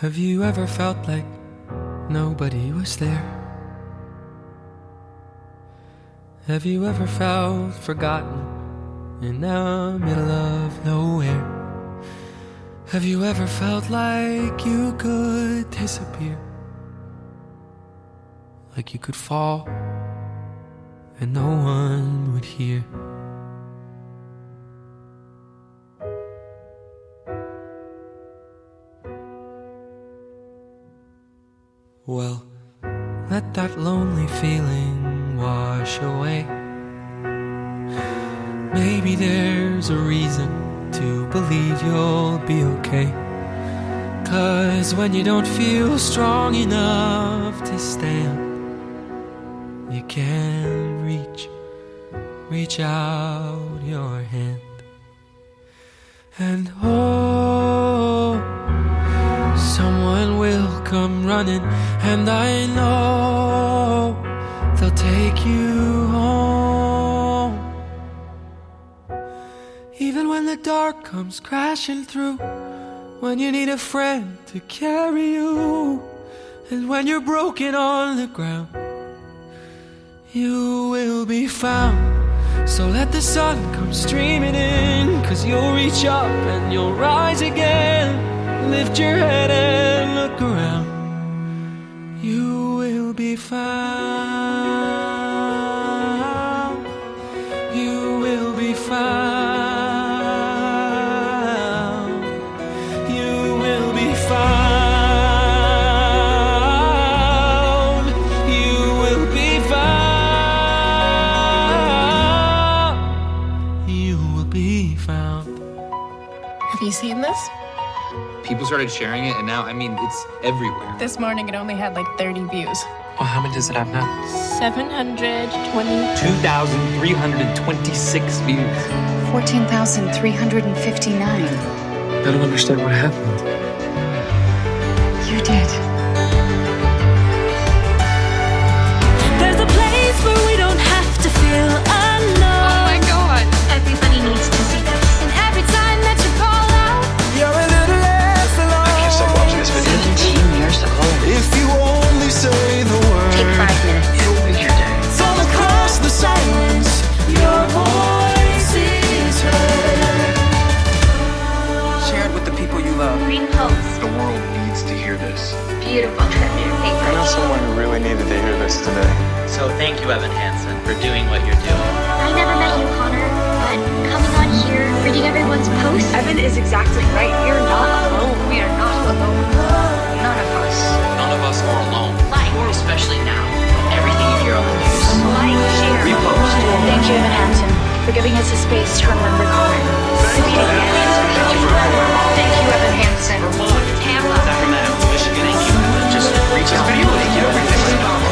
Have you ever felt like nobody was there? Have you ever felt forgotten in the middle of nowhere? Have you ever felt like you could disappear? Like you could fall and no one would hear? Strong enough to stand, you can reach, reach out your hand. And oh, someone will come running, and I know they'll take you home. Even when the dark comes crashing through, when you need a friend to carry you, and when you're broken on the ground, you will be found. So let the sun come streaming in, cause you'll reach up and you'll rise again. Lift your head and look around. You will be found. People started sharing it, and now, I mean, it's everywhere. This morning it only had like 30 views. Well, how many does it have now? 720. 2,326 views. 14,359. I don't understand what happened. Beautiful trip to your I know someone who really needed to hear this today. So thank you, Evan Hansen, for doing what you're doing. I never met you, Connor, but coming on here, reading everyone's posts, Evan is exactly right. You're not alone. We are not alone. None of us. None of us are alone, like, especially now. with Everything you hear on the news. like, share. Repost. Thank you, Evan Hansen, for giving us a space to remember Connor. Thank you, Thank you, Evan Hansen. Tampa. Sacramento, Michigan. Thank you. Reach this video, you. everything.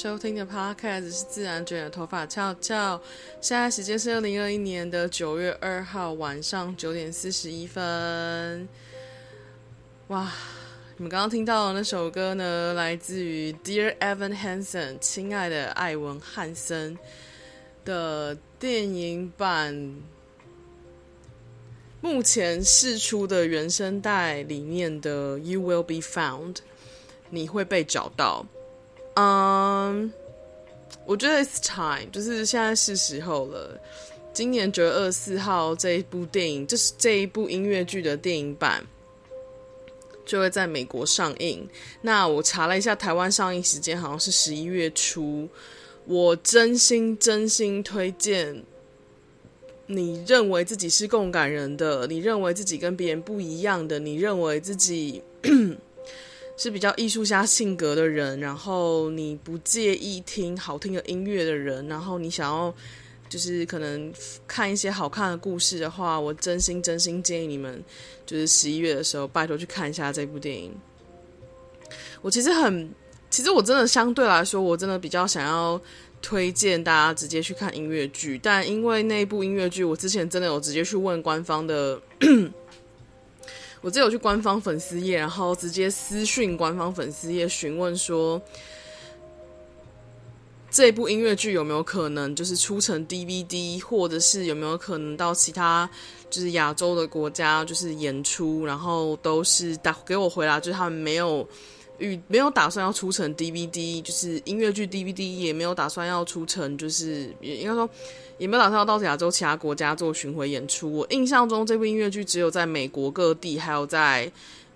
收听的 Podcast 是自然卷的头发翘翘。现在时间是二零二一年的九月二号晚上九点四十一分。哇，你们刚刚听到的那首歌呢，来自于 Dear Evan Hansen，亲爱的艾文汉森的电影版。目前试出的原声带里面的 You Will Be Found。你会被找到，嗯、我觉得 it's time，就是现在是时候了。今年九月二十四号这一部电影，就是这一部音乐剧的电影版，就会在美国上映。那我查了一下，台湾上映时间好像是十一月初。我真心真心推荐，你认为自己是共感人的，你认为自己跟别人不一样的，你认为自己。是比较艺术家性格的人，然后你不介意听好听的音乐的人，然后你想要就是可能看一些好看的故事的话，我真心真心建议你们，就是十一月的时候拜托去看一下这部电影。我其实很，其实我真的相对来说，我真的比较想要推荐大家直接去看音乐剧，但因为那部音乐剧，我之前真的有直接去问官方的。我只有去官方粉丝页，然后直接私讯官方粉丝页询问说，这部音乐剧有没有可能就是出成 DVD，或者是有没有可能到其他就是亚洲的国家就是演出，然后都是打给我回答，就是他们没有与没有打算要出成 DVD，就是音乐剧 DVD 也没有打算要出成，就是也应该说。也没有打算要到亚洲其他国家做巡回演出。我印象中，这部音乐剧只有在美国各地，还有在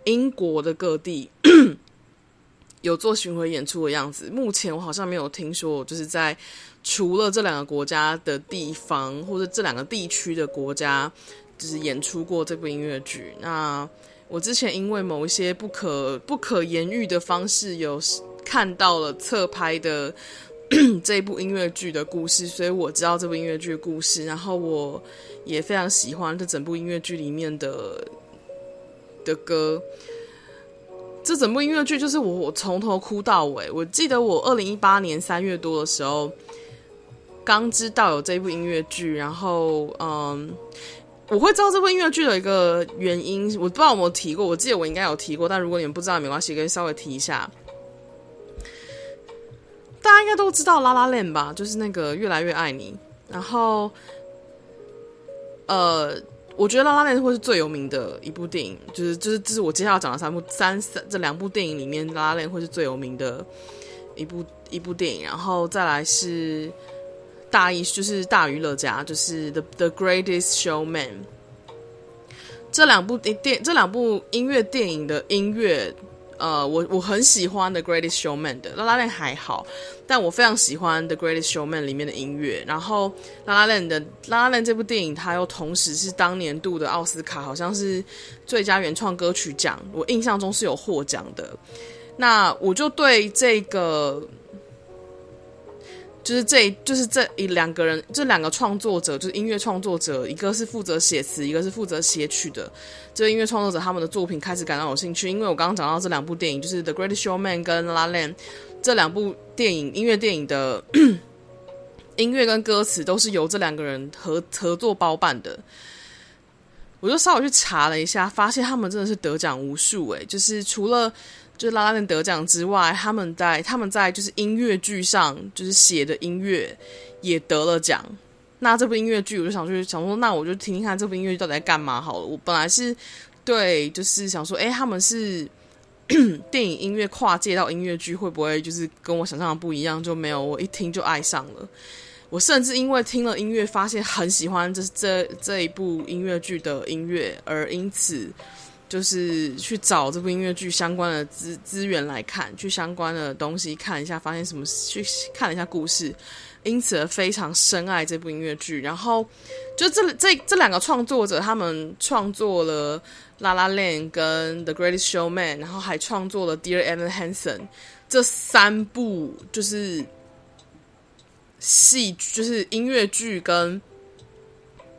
英国的各地 有做巡回演出的样子。目前我好像没有听说，就是在除了这两个国家的地方，或者这两个地区的国家，就是演出过这部音乐剧。那我之前因为某一些不可不可言喻的方式，有看到了侧拍的。这一部音乐剧的故事，所以我知道这部音乐剧的故事，然后我也非常喜欢这整部音乐剧里面的的歌。这整部音乐剧就是我我从头哭到尾。我记得我二零一八年三月多的时候刚知道有这部音乐剧，然后嗯，我会知道这部音乐剧的一个原因，我不知道有没有提过，我记得我应该有提过，但如果你们不知道，没关系，可以稍微提一下。大家应该都知道《拉拉链》吧？就是那个《越来越爱你》。然后，呃，我觉得《拉拉链》会是最有名的一部电影，就是就是这是我接下来讲的三部三三这两部电影里面，《拉拉链》会是最有名的一部一部电影。然后再来是大艺，就是大娱乐家，就是《The The Greatest Showman》。这两部电这两部音乐电影的音乐。呃，我我很喜欢《The Greatest Showman》的《拉拉链》还好，但我非常喜欢《The Greatest Showman》里面的音乐。然后《拉拉链》的《拉拉链》这部电影，它又同时是当年度的奥斯卡，好像是最佳原创歌曲奖，我印象中是有获奖的。那我就对这个。就是这，就是这一两个人，这两个创作者，就是音乐创作者，一个是负责写词，一个是负责写曲的。这音乐创作者他们的作品开始感到有兴趣，因为我刚刚讲到这两部电影，就是《The Great Showman》跟《La La Land》这两部电影，音乐电影的音乐跟歌词都是由这两个人合合作包办的。我就稍微去查了一下，发现他们真的是得奖无数诶，就是除了。就是拉拉链得奖之外，他们在他们在就是音乐剧上就是写的音乐也得了奖。那这部音乐剧我就想去想说，那我就听听看这部音乐剧到底在干嘛好了。我本来是对，就是想说，哎，他们是 电影音乐跨界到音乐剧，会不会就是跟我想象的不一样？就没有，我一听就爱上了。我甚至因为听了音乐，发现很喜欢这这这一部音乐剧的音乐，而因此。就是去找这部音乐剧相关的资资源来看，去相关的东西看一下，发现什么，去看了一下故事，因此而非常深爱这部音乐剧。然后，就这这这两个创作者，他们创作了《La La Land》跟《The Greatest Showman》，然后还创作了《Dear Evan Hansen》这三部，就是戏，就是音乐剧跟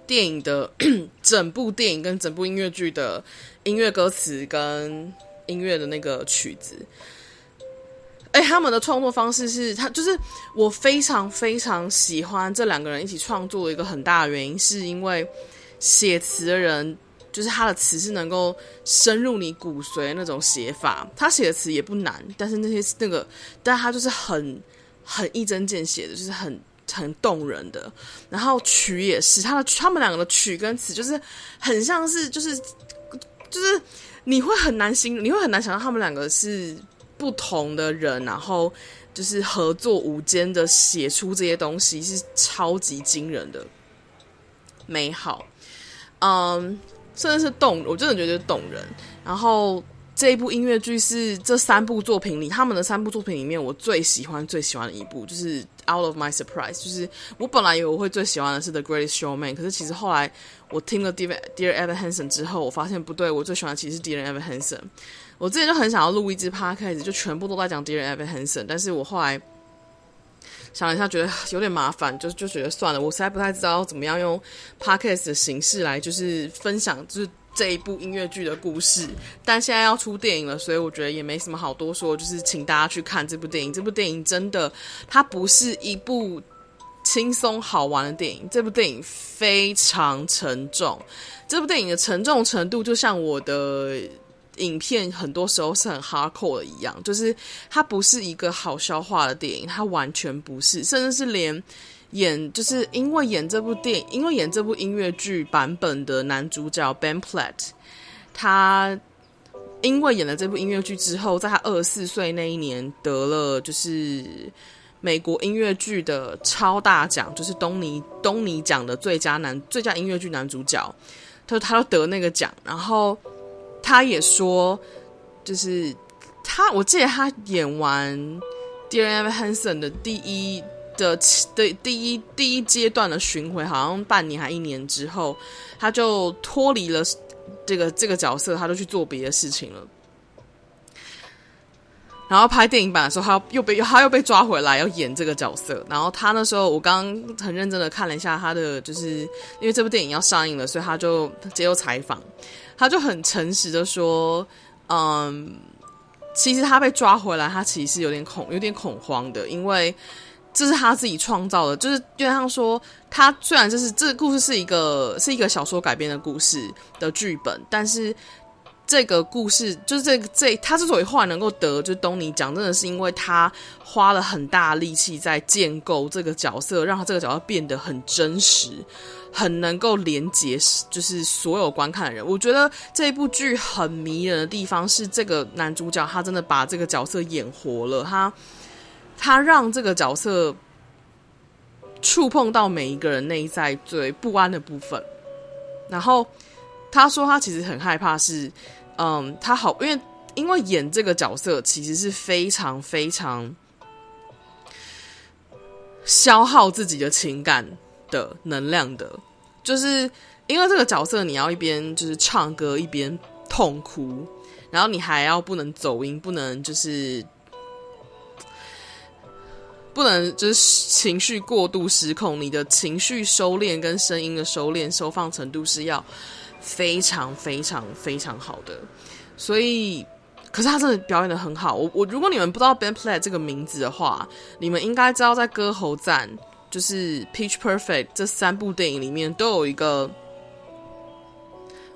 电影的 整部电影跟整部音乐剧的。音乐歌词跟音乐的那个曲子，哎，他们的创作方式是他就是我非常非常喜欢这两个人一起创作的一个很大的原因，是因为写词的人就是他的词是能够深入你骨髓那种写法，他写的词也不难，但是那些那个，但他就是很很一针见血的，就是很很动人的。然后曲也是他的，他们两个的曲跟词就是很像是就是。就是你会很难心，你会很难想到他们两个是不同的人，然后就是合作无间的写出这些东西，是超级惊人的美好，嗯，甚至是动，我真的觉得动人。然后这一部音乐剧是这三部作品里，他们的三部作品里面，我最喜欢最喜欢的一部，就是《Out of My Surprise》。就是我本来以为我会最喜欢的是《The Greatest Showman》，可是其实后来。我听了《Dear Dear Evan Hansen》之后，我发现不对，我最喜欢其实是《Dear Evan Hansen》。我之前就很想要录一支 podcast，就全部都在讲《Dear Evan Hansen》，但是我后来想了一下，觉得有点麻烦，就就觉得算了。我实在不太知道怎么样用 podcast 的形式来就是分享，就是这一部音乐剧的故事。但现在要出电影了，所以我觉得也没什么好多说，就是请大家去看这部电影。这部电影真的，它不是一部。轻松好玩的电影，这部电影非常沉重。这部电影的沉重程度，就像我的影片很多时候是很 hardcore 的一样，就是它不是一个好消化的电影，它完全不是，甚至是连演，就是因为演这部电影，因为演这部音乐剧版本的男主角 Ben Platt，他因为演了这部音乐剧之后，在他二十四岁那一年得了，就是。美国音乐剧的超大奖，就是东尼东尼奖的最佳男最佳音乐剧男主角，他说他都得那个奖，然后他也说，就是他，我记得他演完《Dear Evan Hansen》的第一的的第一第一阶段的巡回，好像半年还一年之后，他就脱离了这个这个角色，他就去做别的事情了。然后拍电影版的时候，他又被他又被抓回来要演这个角色。然后他那时候，我刚刚很认真的看了一下他的，就是因为这部电影要上映了，所以他就接受采访，他就很诚实的说，嗯，其实他被抓回来，他其实是有点恐有点恐慌的，因为这是他自己创造的，就是就像说，他虽然就是这个故事是一个是一个小说改编的故事的剧本，但是。这个故事就是这个这他之所以后来能够得就东尼奖，真的是因为他花了很大力气在建构这个角色，让他这个角色变得很真实，很能够连接，就是所有观看的人。我觉得这一部剧很迷人的地方是，这个男主角他真的把这个角色演活了，他他让这个角色触碰到每一个人内在最不安的部分，然后。他说他其实很害怕是，嗯，他好，因为因为演这个角色其实是非常非常消耗自己的情感的能量的，就是因为这个角色你要一边就是唱歌一边痛哭，然后你还要不能走音，不能就是不能就是情绪过度失控，你的情绪收敛跟声音的收敛收放程度是要。非常非常非常好的，所以，可是他真的表演的很好。我我，如果你们不知道 Ben Platt 这个名字的话，你们应该知道在《歌喉站》就是《Pitch Perfect》这三部电影里面都有一个。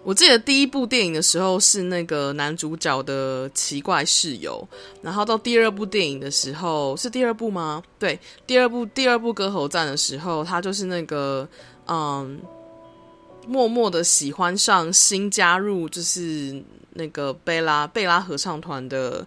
我记得第一部电影的时候是那个男主角的奇怪室友，然后到第二部电影的时候是第二部吗？对，第二部第二部《歌喉战》的时候，他就是那个嗯。默默的喜欢上新加入，就是那个贝拉贝拉合唱团的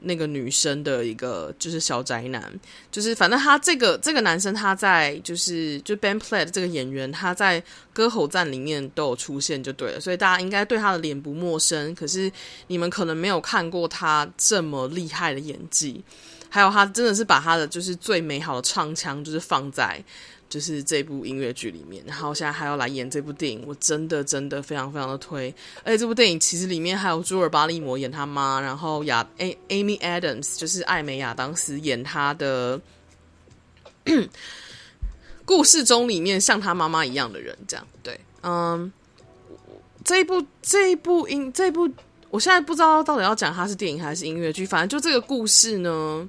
那个女生的一个就是小宅男，就是反正他这个这个男生他在就是就 Ben Platt 这个演员他在歌喉赞里面都有出现就对了，所以大家应该对他的脸不陌生。可是你们可能没有看过他这么厉害的演技，还有他真的是把他的就是最美好的唱腔就是放在。就是这部音乐剧里面，然后现在还要来演这部电影，我真的真的非常非常的推。而且这部电影其实里面还有朱尔巴利摩演他妈，然后亚 A Amy Adams 就是艾美亚当斯演他的故事中里面像他妈妈一样的人，这样对，嗯，这一部这一部音这一部，我现在不知道到底要讲它是电影还是音乐剧，反正就这个故事呢。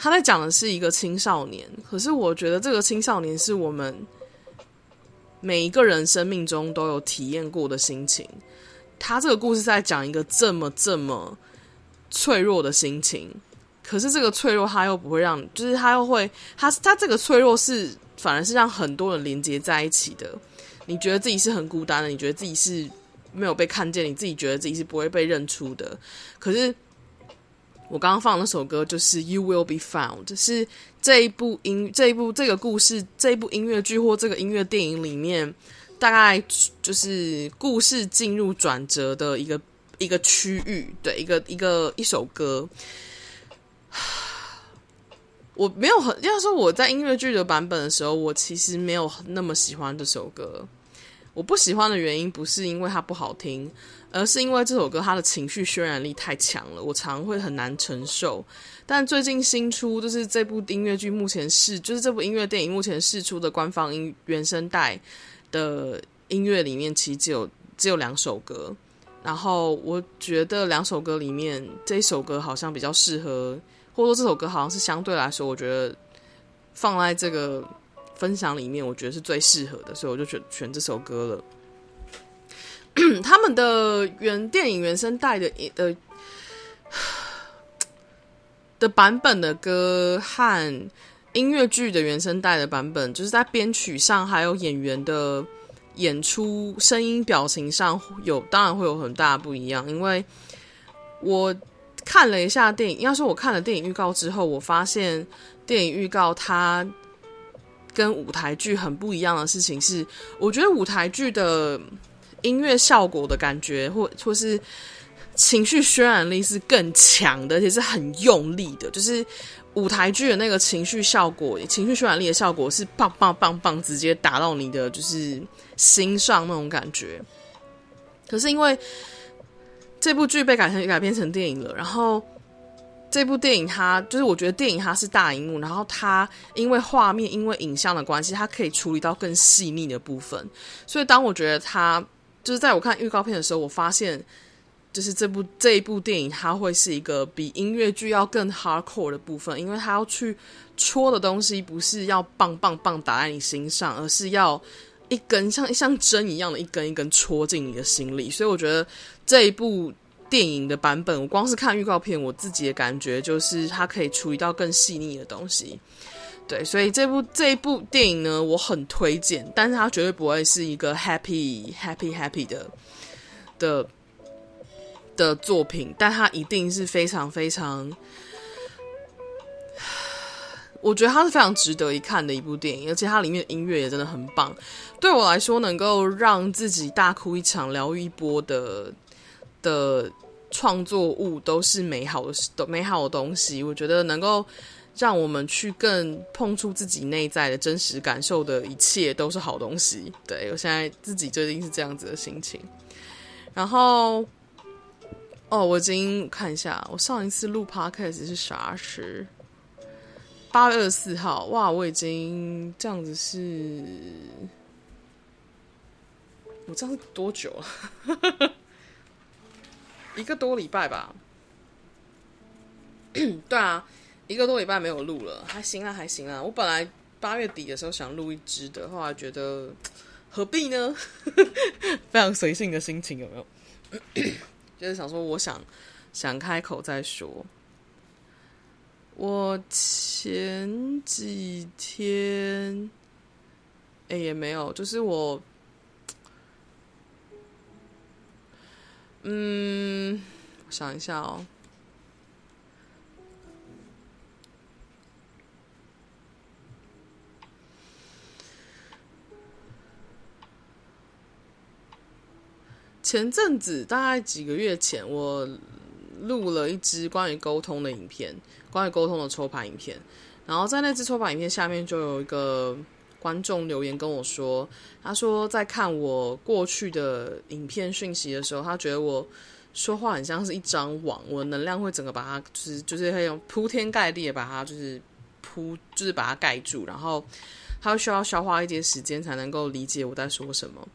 他在讲的是一个青少年，可是我觉得这个青少年是我们每一个人生命中都有体验过的心情。他这个故事在讲一个这么这么脆弱的心情，可是这个脆弱他又不会让，就是他又会，他他这个脆弱是反而是让很多人连接在一起的。你觉得自己是很孤单的，你觉得自己是没有被看见，你自己觉得自己是不会被认出的，可是。我刚刚放的那首歌就是《You Will Be Found》，是这一部音、这一部这个故事、这一部音乐剧或这个音乐电影里面，大概就是故事进入转折的一个一个区域，对，一个一个一首歌。我没有很要说我在音乐剧的版本的时候，我其实没有那么喜欢这首歌。我不喜欢的原因不是因为它不好听。而是因为这首歌它的情绪渲染力太强了，我常会很难承受。但最近新出就是这部音乐剧目前是就是这部音乐电影目前试出的官方音原声带的音乐里面，其实只有只有两首歌。然后我觉得两首歌里面这一首歌好像比较适合，或者说这首歌好像是相对来说，我觉得放在这个分享里面，我觉得是最适合的，所以我就选选这首歌了。他们的原电影原声带的的的版本的歌和音乐剧的原声带的版本，就是在编曲上还有演员的演出、声音、表情上有当然会有很大不一样。因为我看了一下电影，要是我看了电影预告之后，我发现电影预告它跟舞台剧很不一样的事情是，我觉得舞台剧的。音乐效果的感觉，或或是情绪渲染力是更强的，而且是很用力的。就是舞台剧的那个情绪效果，情绪渲染力的效果是棒棒棒棒，直接打到你的就是心上那种感觉。可是因为这部剧被改成改编成电影了，然后这部电影它就是我觉得电影它是大荧幕，然后它因为画面因为影像的关系，它可以处理到更细腻的部分。所以当我觉得它就是在我看预告片的时候，我发现，就是这部这一部电影，它会是一个比音乐剧要更 hardcore 的部分，因为它要去戳的东西不是要棒棒棒打在你心上，而是要一根像像针一样的一根一根戳进你的心里。所以我觉得这一部电影的版本，我光是看预告片，我自己的感觉就是它可以处理到更细腻的东西。对，所以这部这一部电影呢，我很推荐，但是它绝对不会是一个 happy happy happy 的的的作品，但它一定是非常非常，我觉得它是非常值得一看的一部电影，而且它里面的音乐也真的很棒。对我来说，能够让自己大哭一场、疗愈一波的的创作物，都是美好的、美好的东西。我觉得能够。让我们去更碰触自己内在的真实感受的一切都是好东西。对，我现在自己最近是这样子的心情。然后，哦，我已经看一下，我上一次录 podcast 是啥时？八月二十四号。哇，我已经这样子是，我这样是多久了？一个多礼拜吧。对啊。一个多礼拜没有录了，还行啊，还行啊。我本来八月底的时候想录一支的，后来觉得何必呢？非常随性的心情，有没有？就是想说，我想想开口再说。我前几天，哎，也没有，就是我，嗯，我想一下哦。前阵子大概几个月前，我录了一支关于沟通的影片，关于沟通的抽牌影片。然后在那支抽牌影片下面，就有一个观众留言跟我说，他说在看我过去的影片讯息的时候，他觉得我说话很像是一张网，我能量会整个把它就是就是会用铺天盖地的把它就是铺就是把它盖住，然后他需要消化一点时间才能够理解我在说什么。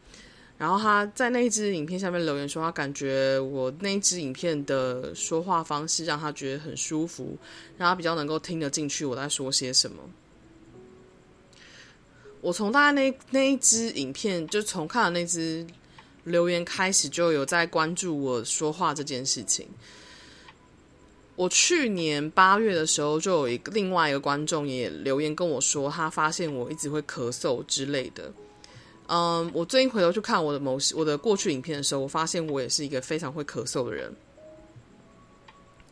然后他在那一支影片下面留言说，他感觉我那一支影片的说话方式让他觉得很舒服，让他比较能够听得进去我在说些什么。我从大概那那一支影片，就从看了那支留言开始，就有在关注我说话这件事情。我去年八月的时候，就有一个另外一个观众也留言跟我说，他发现我一直会咳嗽之类的。嗯，我最近回头去看我的某些我的过去影片的时候，我发现我也是一个非常会咳嗽的人。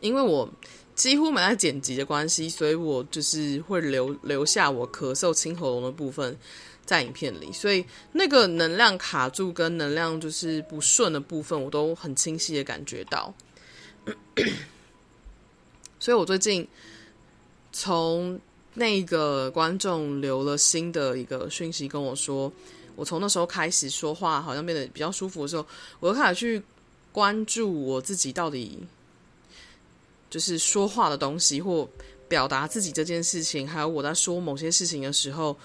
因为我几乎没在剪辑的关系，所以我就是会留留下我咳嗽清喉咙的部分在影片里，所以那个能量卡住跟能量就是不顺的部分，我都很清晰的感觉到。所以我最近从那个观众留了新的一个讯息跟我说。我从那时候开始说话，好像变得比较舒服的时候，我就开始去关注我自己到底就是说话的东西，或表达自己这件事情，还有我在说某些事情的时候，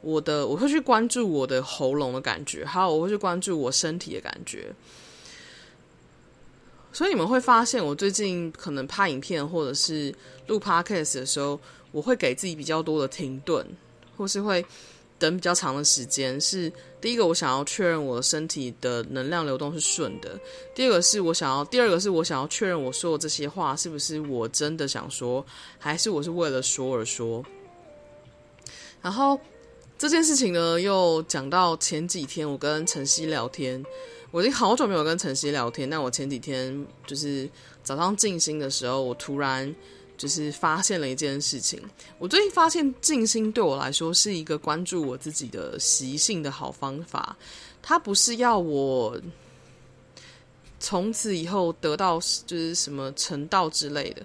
我的我会去关注我的喉咙的感觉，还有我会去关注我身体的感觉。所以你们会发现，我最近可能拍影片或者是录 podcast 的时候，我会给自己比较多的停顿，或是会。等比较长的时间，是第一个，我想要确认我的身体的能量流动是顺的；第二个是我想要，第二个是我想要确认我说的这些话是不是我真的想说，还是我是为了说而说。然后这件事情呢，又讲到前几天我跟晨曦聊天，我已经好久没有跟晨曦聊天，但我前几天就是早上静心的时候，我突然。就是发现了一件事情，我最近发现静心对我来说是一个关注我自己的习性的好方法。它不是要我从此以后得到就是什么成道之类的。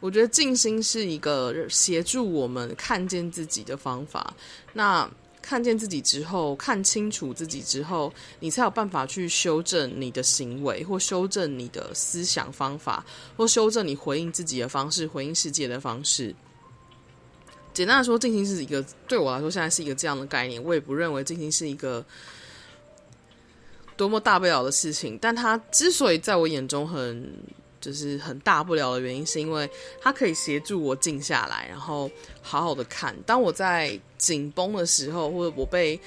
我觉得静心是一个协助我们看见自己的方法。那。看见自己之后，看清楚自己之后，你才有办法去修正你的行为，或修正你的思想方法，或修正你回应自己的方式，回应世界的方式。简单的说，静心是一个对我来说现在是一个这样的概念。我也不认为静心是一个多么大不了的事情，但它之所以在我眼中很。就是很大不了的原因，是因为它可以协助我静下来，然后好好的看。当我在紧绷的时候，或者我被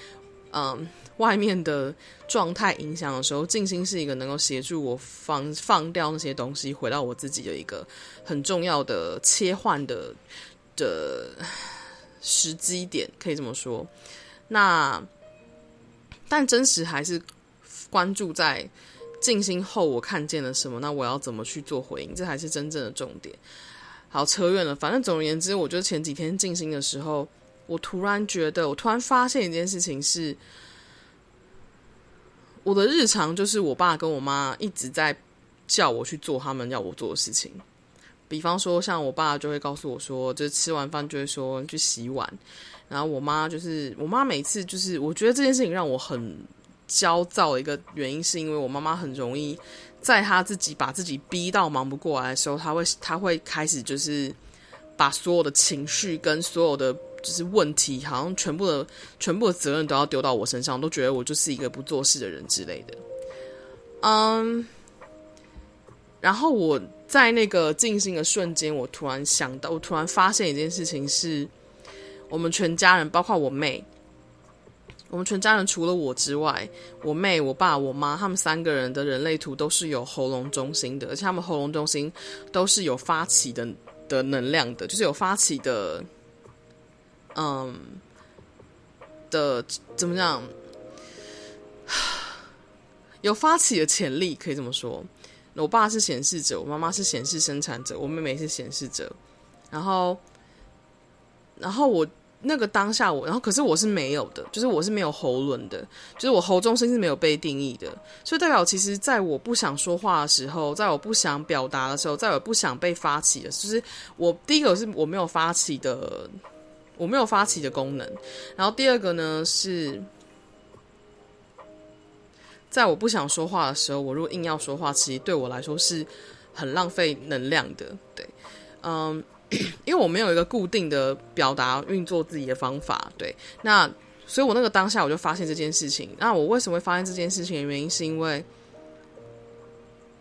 嗯外面的状态影响的时候，静心是一个能够协助我放放掉那些东西，回到我自己的一个很重要的切换的的时机点，可以这么说。那但真实还是关注在。静心后，我看见了什么？那我要怎么去做回应？这才是真正的重点。好，扯远了。反正总而言之，我觉得前几天静心的时候，我突然觉得，我突然发现一件事情是，我的日常就是我爸跟我妈一直在叫我去做他们要我做的事情。比方说，像我爸就会告诉我说，就是吃完饭就会说去洗碗，然后我妈就是我妈每次就是，我觉得这件事情让我很。焦躁的一个原因，是因为我妈妈很容易在她自己把自己逼到忙不过来的时候，她会她会开始就是把所有的情绪跟所有的就是问题，好像全部的全部的责任都要丢到我身上，都觉得我就是一个不做事的人之类的。嗯，然后我在那个静心的瞬间，我突然想到，我突然发现一件事情是，我们全家人，包括我妹。我们全家人除了我之外，我妹、我爸、我妈，他们三个人的人类图都是有喉咙中心的，而且他们喉咙中心都是有发起的的能量的，就是有发起的，嗯，的怎么讲？有发起的潜力，可以这么说。我爸是显示者，我妈妈是显示生产者，我妹妹是显示者。然后，然后我。那个当下我，然后可是我是没有的，就是我是没有喉轮的，就是我喉中心是没有被定义的，所以代表其实在我不想说话的时候，在我不想表达的时候，在我不想被发起的，就是我第一个是我没有发起的，我没有发起的功能，然后第二个呢是，在我不想说话的时候，我如果硬要说话，其实对我来说是很浪费能量的，对，嗯。因为我没有一个固定的表达运作自己的方法，对，那所以我那个当下我就发现这件事情。那我为什么会发现这件事情的原因，是因为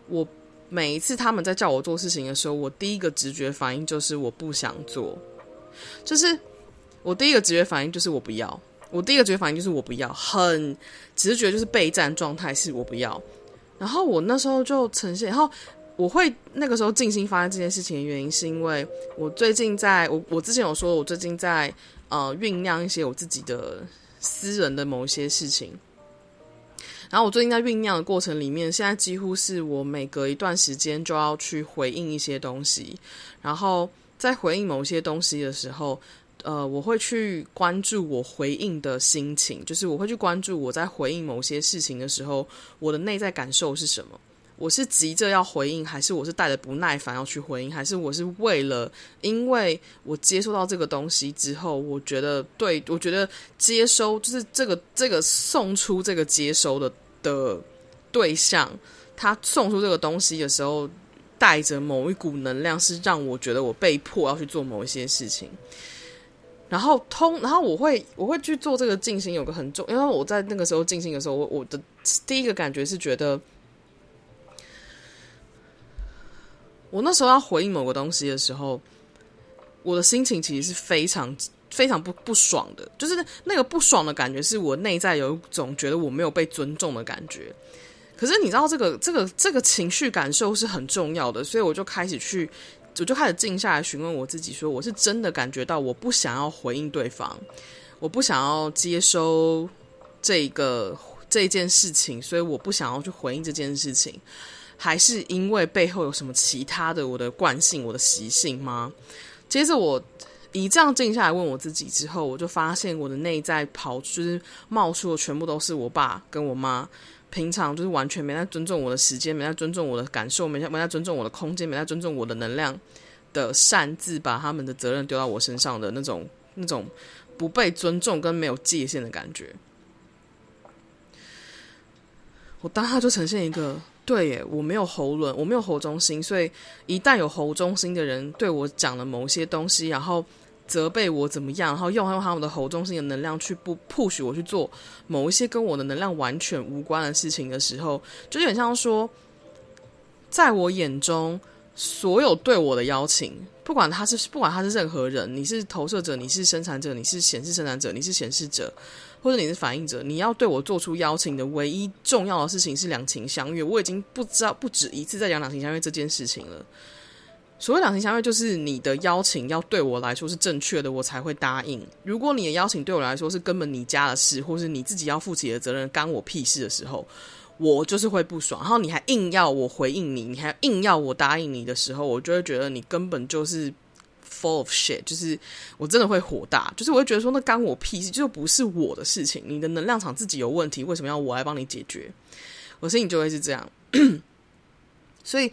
我每一次他们在叫我做事情的时候，我第一个直觉反应就是我不想做，就是我第一个直觉反应就是我不要，我第一个直觉反应就是我不要，很直觉就是备战状态是我不要。然后我那时候就呈现，然后。我会那个时候静心发现这件事情的原因，是因为我最近在我我之前有说，我最近在呃酝酿一些我自己的私人的某些事情。然后我最近在酝酿的过程里面，现在几乎是我每隔一段时间就要去回应一些东西。然后在回应某些东西的时候，呃，我会去关注我回应的心情，就是我会去关注我在回应某些事情的时候，我的内在感受是什么。我是急着要回应，还是我是带着不耐烦要去回应，还是我是为了，因为我接收到这个东西之后，我觉得对，我觉得接收就是这个这个送出这个接收的的对象，他送出这个东西的时候，带着某一股能量，是让我觉得我被迫要去做某一些事情。然后通，然后我会我会去做这个静心，有个很重，因为我在那个时候静心的时候，我我的第一个感觉是觉得。我那时候要回应某个东西的时候，我的心情其实是非常非常不不爽的，就是那个不爽的感觉，是我内在有一种觉得我没有被尊重的感觉。可是你知道，这个这个这个情绪感受是很重要的，所以我就开始去，我就开始静下来询问我自己，说我是真的感觉到我不想要回应对方，我不想要接收这个这件事情，所以我不想要去回应这件事情。还是因为背后有什么其他的我的惯性、我的习性吗？接着我一这样静下来问我自己之后，我就发现我的内在跑，就是冒出的全部都是我爸跟我妈，平常就是完全没在尊重我的时间，没在尊重我的感受，没在没在尊重我的空间，没在尊重我的能量的擅自把他们的责任丢到我身上的那种那种不被尊重跟没有界限的感觉。我当下就呈现一个。对耶，我没有喉轮，我没有喉中心，所以一旦有喉中心的人对我讲了某些东西，然后责备我怎么样，然后用用他们的喉中心的能量去不 push 我去做某一些跟我的能量完全无关的事情的时候，就有点像说，在我眼中，所有对我的邀请，不管他是不管他是任何人，你是投射者，你是生产者，你是显示生产者，你是显示者。或者你是反应者，你要对我做出邀请的唯一重要的事情是两情相悦。我已经不知道不止一次在讲两情相悦这件事情了。所谓两情相悦，就是你的邀请要对我来说是正确的，我才会答应。如果你的邀请对我来说是根本你家的事，或是你自己要负起的责任，干我屁事的时候，我就是会不爽。然后你还硬要我回应你，你还硬要我答应你的时候，我就会觉得你根本就是。Full of shit，就是我真的会火大，就是我会觉得说，那干我屁事，就不是我的事情。你的能量场自己有问题，为什么要我来帮你解决？我心里就会是这样。所以，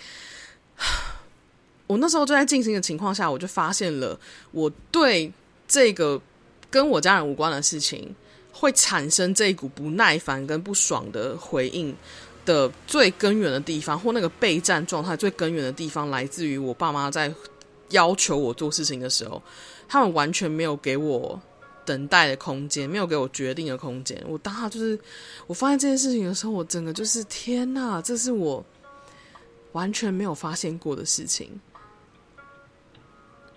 我那时候就在进行的情况下，我就发现了我对这个跟我家人无关的事情会产生这一股不耐烦跟不爽的回应的最根源的地方，或那个备战状态最根源的地方，来自于我爸妈在。要求我做事情的时候，他们完全没有给我等待的空间，没有给我决定的空间。我当下就是，我发现这件事情的时候，我整个就是天哪，这是我完全没有发现过的事情。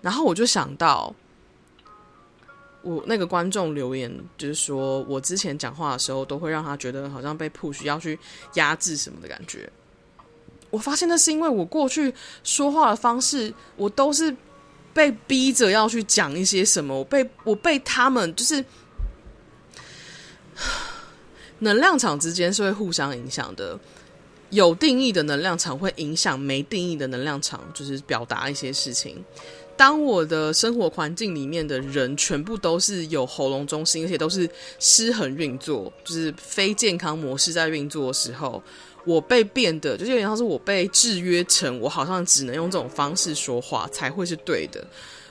然后我就想到，我那个观众留言，就是说我之前讲话的时候，都会让他觉得好像被 push 要去压制什么的感觉。我发现那是因为我过去说话的方式，我都是被逼着要去讲一些什么，我被我被他们就是 能量场之间是会互相影响的，有定义的能量场会影响没定义的能量场，就是表达一些事情。当我的生活环境里面的人全部都是有喉咙中心，而且都是失衡运作，就是非健康模式在运作的时候，我被变得就是有点像是我被制约成，我好像只能用这种方式说话才会是对的。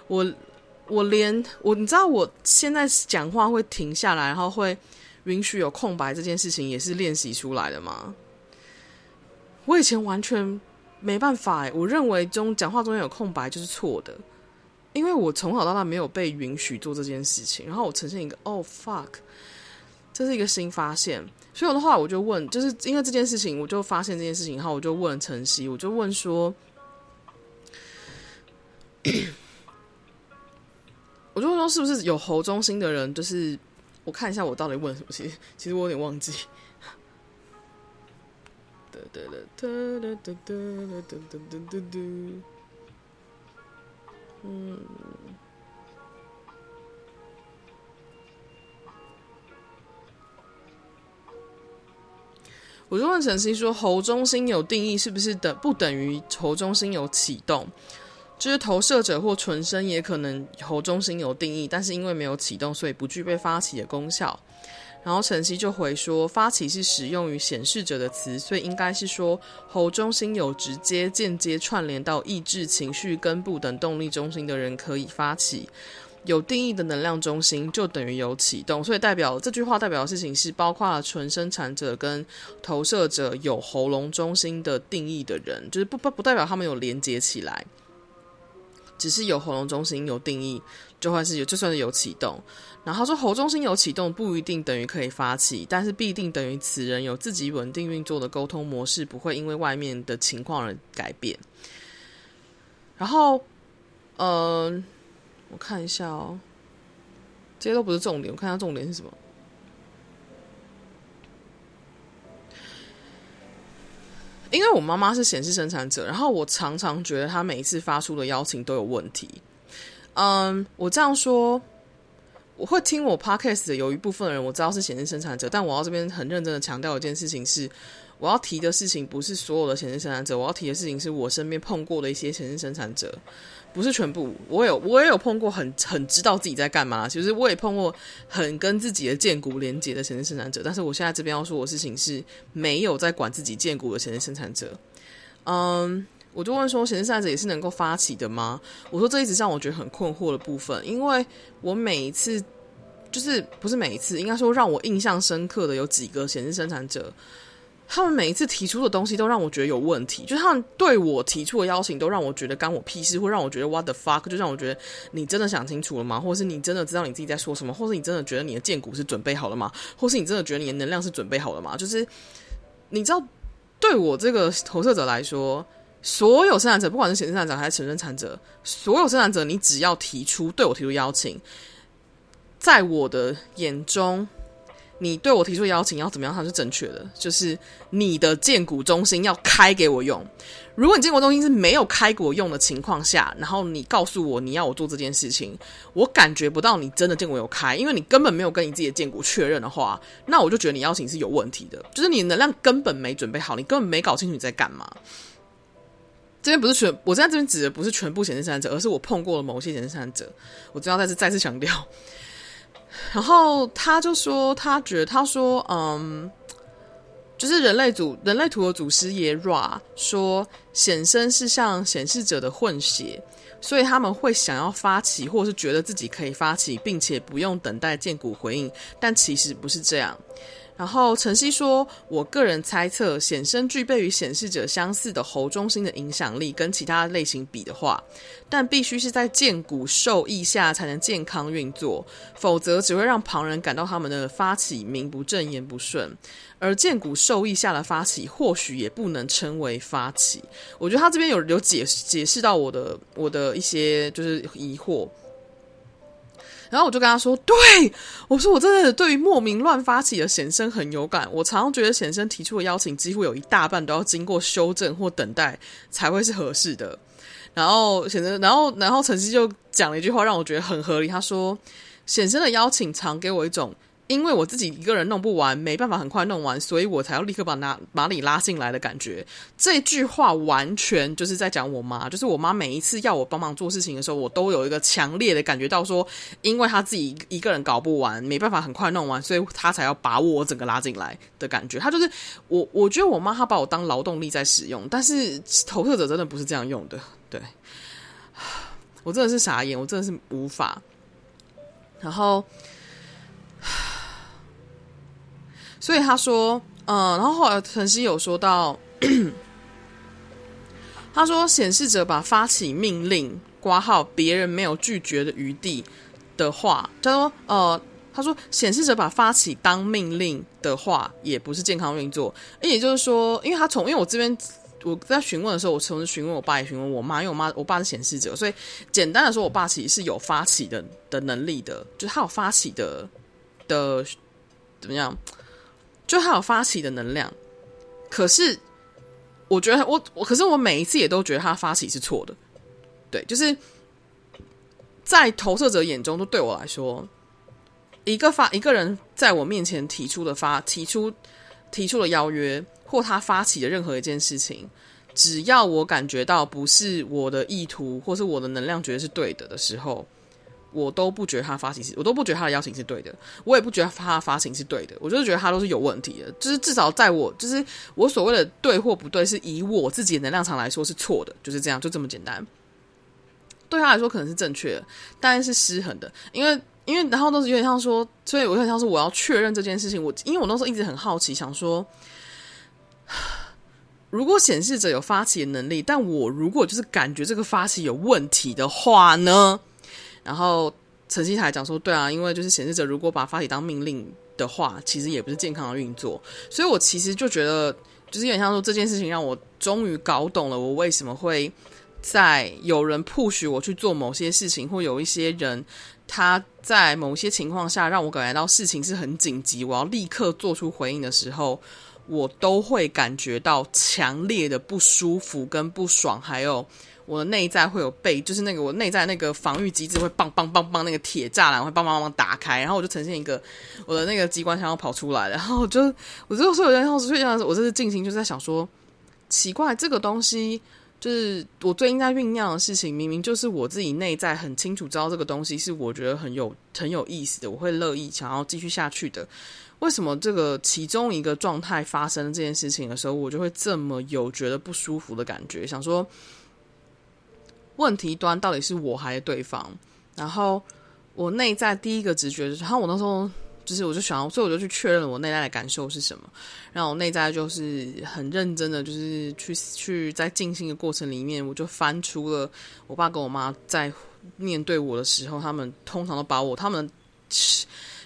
我我连我你知道我现在讲话会停下来，然后会允许有空白这件事情，也是练习出来的吗？我以前完全没办法，我认为中讲话中间有空白就是错的。因为我从小到大没有被允许做这件事情，然后我呈现一个“哦 fuck”，这是一个新发现。所以的话，我就问，就是因为这件事情，我就发现这件事情，然后我就问晨曦，我就问说，我就问说，是不是有喉中心的人？就是我看一下，我到底问什么？其实，其实我有点忘记。我就问晨曦说：“喉中心有定义，是不是等不等于喉中心有启动？就是投射者或纯生也可能喉中心有定义，但是因为没有启动，所以不具备发起的功效。”然后晨曦就回说：“发起是使用于显示者的词，所以应该是说喉中心有直接、间接串联到意志、情绪根部等动力中心的人可以发起。有定义的能量中心就等于有启动，所以代表这句话代表的事情是包括了纯生产者跟投射者有喉咙中心的定义的人，就是不不不代表他们有连接起来，只是有喉咙中心有定义，就算是有就算是有启动。”然后说，喉中心有启动不一定等于可以发起，但是必定等于此人有自己稳定运作的沟通模式，不会因为外面的情况而改变。然后，嗯、我看一下哦，这些都不是重点，我看一下重点是什么。因为我妈妈是显示生产者，然后我常常觉得她每一次发出的邀请都有问题。嗯，我这样说。我会听我 podcast 的有一部分人，我知道是显示生产者，但我要这边很认真的强调一件事情是，我要提的事情不是所有的显示生产者，我要提的事情是我身边碰过的一些显示生产者，不是全部。我有我也有碰过很很知道自己在干嘛，其实我也碰过很跟自己的荐骨连接的显示生产者，但是我现在这边要说的事情是没有在管自己荐骨的显示生产者，嗯。我就问说，显示生产者也是能够发起的吗？我说这一直让我觉得很困惑的部分，因为我每一次就是不是每一次，应该说让我印象深刻的有几个显示生产者，他们每一次提出的东西都让我觉得有问题，就是他们对我提出的邀请都让我觉得干我屁事，或让我觉得 what the fuck，就让我觉得你真的想清楚了吗？或者是你真的知道你自己在说什么？或是你真的觉得你的剑骨是准备好了吗？或是你真的觉得你的能量是准备好了吗？就是你知道，对我这个投射者来说。所有生产者，不管是显生产者还是纯生产者，所有生产者，你只要提出对我提出邀请，在我的眼中，你对我提出邀请要怎么样，它是正确的。就是你的荐股中心要开给我用。如果你建股中心是没有开给我用的情况下，然后你告诉我你要我做这件事情，我感觉不到你真的建股有开，因为你根本没有跟你自己的荐股确认的话，那我就觉得你邀请是有问题的，就是你能量根本没准备好，你根本没搞清楚你在干嘛。这边不是全，我现在这边指的不是全部显示生产者，而是我碰过了某些显示生产者。我只要再次再次强调。然后他就说，他觉得他说，嗯，就是人类组人类图的祖师爷 Ra 说，显身是像显示者的混血，所以他们会想要发起，或是觉得自己可以发起，并且不用等待剑骨回应，但其实不是这样。然后晨曦说：“我个人猜测，显生具备与显示者相似的喉中心的影响力，跟其他类型比的话，但必须是在荐骨受益下才能健康运作，否则只会让旁人感到他们的发起名不正言不顺。而荐骨受益下的发起，或许也不能称为发起。我觉得他这边有有解解释到我的我的一些就是疑惑。”然后我就跟他说：“对，我说我真的对于莫名乱发起的显生很有感。我常常觉得显生提出的邀请，几乎有一大半都要经过修正或等待才会是合适的。然后显生，然后然后晨曦就讲了一句话，让我觉得很合理。他说：显生的邀请常给我一种因为我自己一个人弄不完，没办法很快弄完，所以我才要立刻把拿把你拉进来的感觉。这句话完全就是在讲我妈，就是我妈每一次要我帮忙做事情的时候，我都有一个强烈的感觉到说，因为她自己一个人搞不完，没办法很快弄完，所以她才要把我整个拉进来的感觉。她就是我，我觉得我妈她把我当劳动力在使用，但是投射者真的不是这样用的。对，我真的是傻眼，我真的是无法。然后。所以他说，嗯，然后后来晨曦有说到，他说显示者把发起命令挂号别人没有拒绝的余地的话，他说，呃，他说显示者把发起当命令的话，也不是健康运作。也就是说，因为他从因为我这边我在询问的时候，我同时询问我爸，也询问我妈，因为我妈我爸是显示者，所以简单的说，我爸其实是有发起的的能力的，就是他有发起的的怎么样？就他有发起的能量，可是我觉得我我，可是我每一次也都觉得他发起是错的，对，就是在投射者眼中，都对我来说，一个发一个人在我面前提出的发提出提出的邀约，或他发起的任何一件事情，只要我感觉到不是我的意图，或是我的能量觉得是对的的时候。我都不觉得他发起是，我都不觉得他的邀请是对的，我也不觉得他发请是对的，我就是觉得他都是有问题的，就是至少在我，就是我所谓的对或不对，是以我自己的能量场来说是错的，就是这样，就这么简单。对他来说可能是正确的，但是失衡的，因为因为然后都是有点像说，所以我有点像是我要确认这件事情，我因为我那时候一直很好奇，想说，如果显示者有发起的能力，但我如果就是感觉这个发起有问题的话呢？然后晨曦台讲说，对啊，因为就是显示者如果把发起当命令的话，其实也不是健康的运作。所以我其实就觉得，就是有点像说这件事情让我终于搞懂了，我为什么会在有人 push 我去做某些事情，或有一些人他在某些情况下让我感觉到事情是很紧急，我要立刻做出回应的时候，我都会感觉到强烈的不舒服跟不爽，还有。我的内在会有被，就是那个我内在那个防御机制会棒棒棒棒，那个铁栅栏会棒棒棒打开，然后我就呈现一个我的那个机关枪要跑出来，然后就我就说有点像是，像是我这是静心，就是在想说，奇怪，这个东西就是我最近在酝酿的事情，明明就是我自己内在很清楚知道这个东西是我觉得很有很有意思的，我会乐意想要继续下去的，为什么这个其中一个状态发生这件事情的时候，我就会这么有觉得不舒服的感觉，想说。问题端到底是我还是对方？然后我内在第一个直觉就是，然后我那时候就是我就想要，所以我就去确认我内在的感受是什么。然后我内在就是很认真的，就是去去在静心的过程里面，我就翻出了我爸跟我妈在面对我的时候，他们通常都把我他们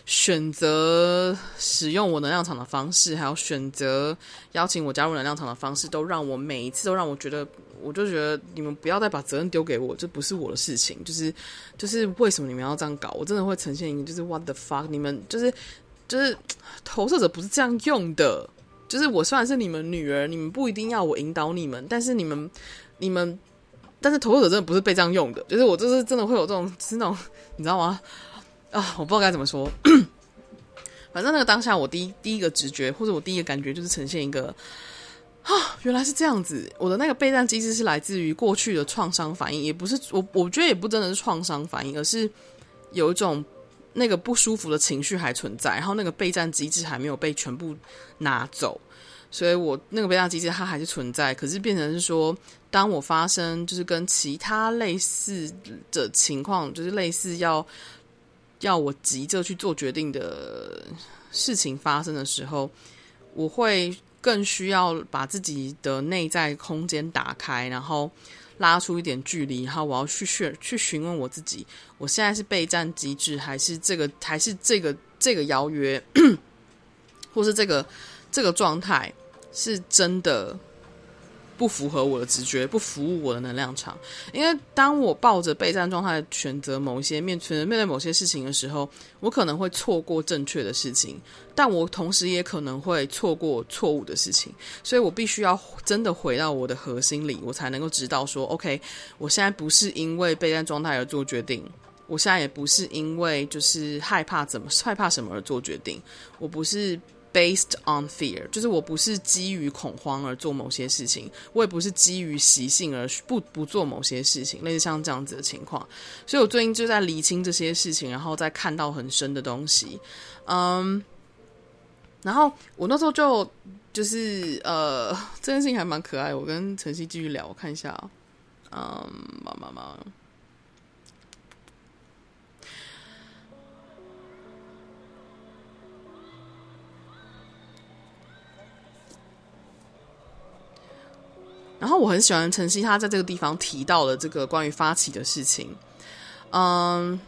选择使用我能量场的方式，还有选择邀请我加入能量场的方式，都让我每一次都让我觉得。我就觉得你们不要再把责任丢给我，这不是我的事情。就是就是为什么你们要这样搞？我真的会呈现一个就是 what the fuck，你们就是就是投射者不是这样用的。就是我虽然是你们女儿，你们不一定要我引导你们，但是你们你们，但是投射者真的不是被这样用的。就是我就是真的会有这种是那种你知道吗？啊，我不知道该怎么说。反正那个当下，我第一第一个直觉或者我第一个感觉就是呈现一个。啊，原来是这样子！我的那个备战机制是来自于过去的创伤反应，也不是我，我觉得也不真的是创伤反应，而是有一种那个不舒服的情绪还存在，然后那个备战机制还没有被全部拿走，所以我那个备战机制它还是存在，可是变成是说，当我发生就是跟其他类似的情况，就是类似要要我急着去做决定的事情发生的时候，我会。更需要把自己的内在空间打开，然后拉出一点距离，然后我要去询去询问我自己：我现在是备战机制，还是这个，还是这个这个邀约，或是这个这个状态是真的？不符合我的直觉，不服务我的能量场。因为当我抱着备战状态选择某一些面面对某些事情的时候，我可能会错过正确的事情，但我同时也可能会错过错误的事情。所以我必须要真的回到我的核心里，我才能够知道说，OK，我现在不是因为备战状态而做决定，我现在也不是因为就是害怕怎么害怕什么而做决定，我不是 based on fear，就是我不是基于恐慌而做某些事情，我也不是基于习性而不不做某些事情，类似像这样子的情况。所以我最近就在理清这些事情，然后再看到很深的东西，嗯，然后我那时候就就是呃，这件事情还蛮可爱。我跟晨曦继续聊，我看一下，嗯，妈妈妈。然后我很喜欢晨曦，他在这个地方提到了这个关于发起的事情。嗯，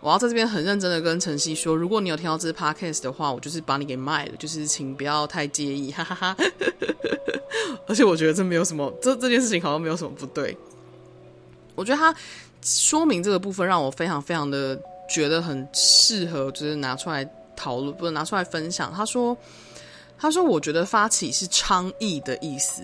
我要在这边很认真的跟晨曦说，如果你有听到这 podcast 的话，我就是把你给卖了，就是请不要太介意，哈哈哈。而且我觉得这没有什么，这这件事情好像没有什么不对。我觉得他说明这个部分让我非常非常的觉得很适合，就是拿出来讨论，不是拿出来分享。他说。他说：“我觉得发起是倡议的意思，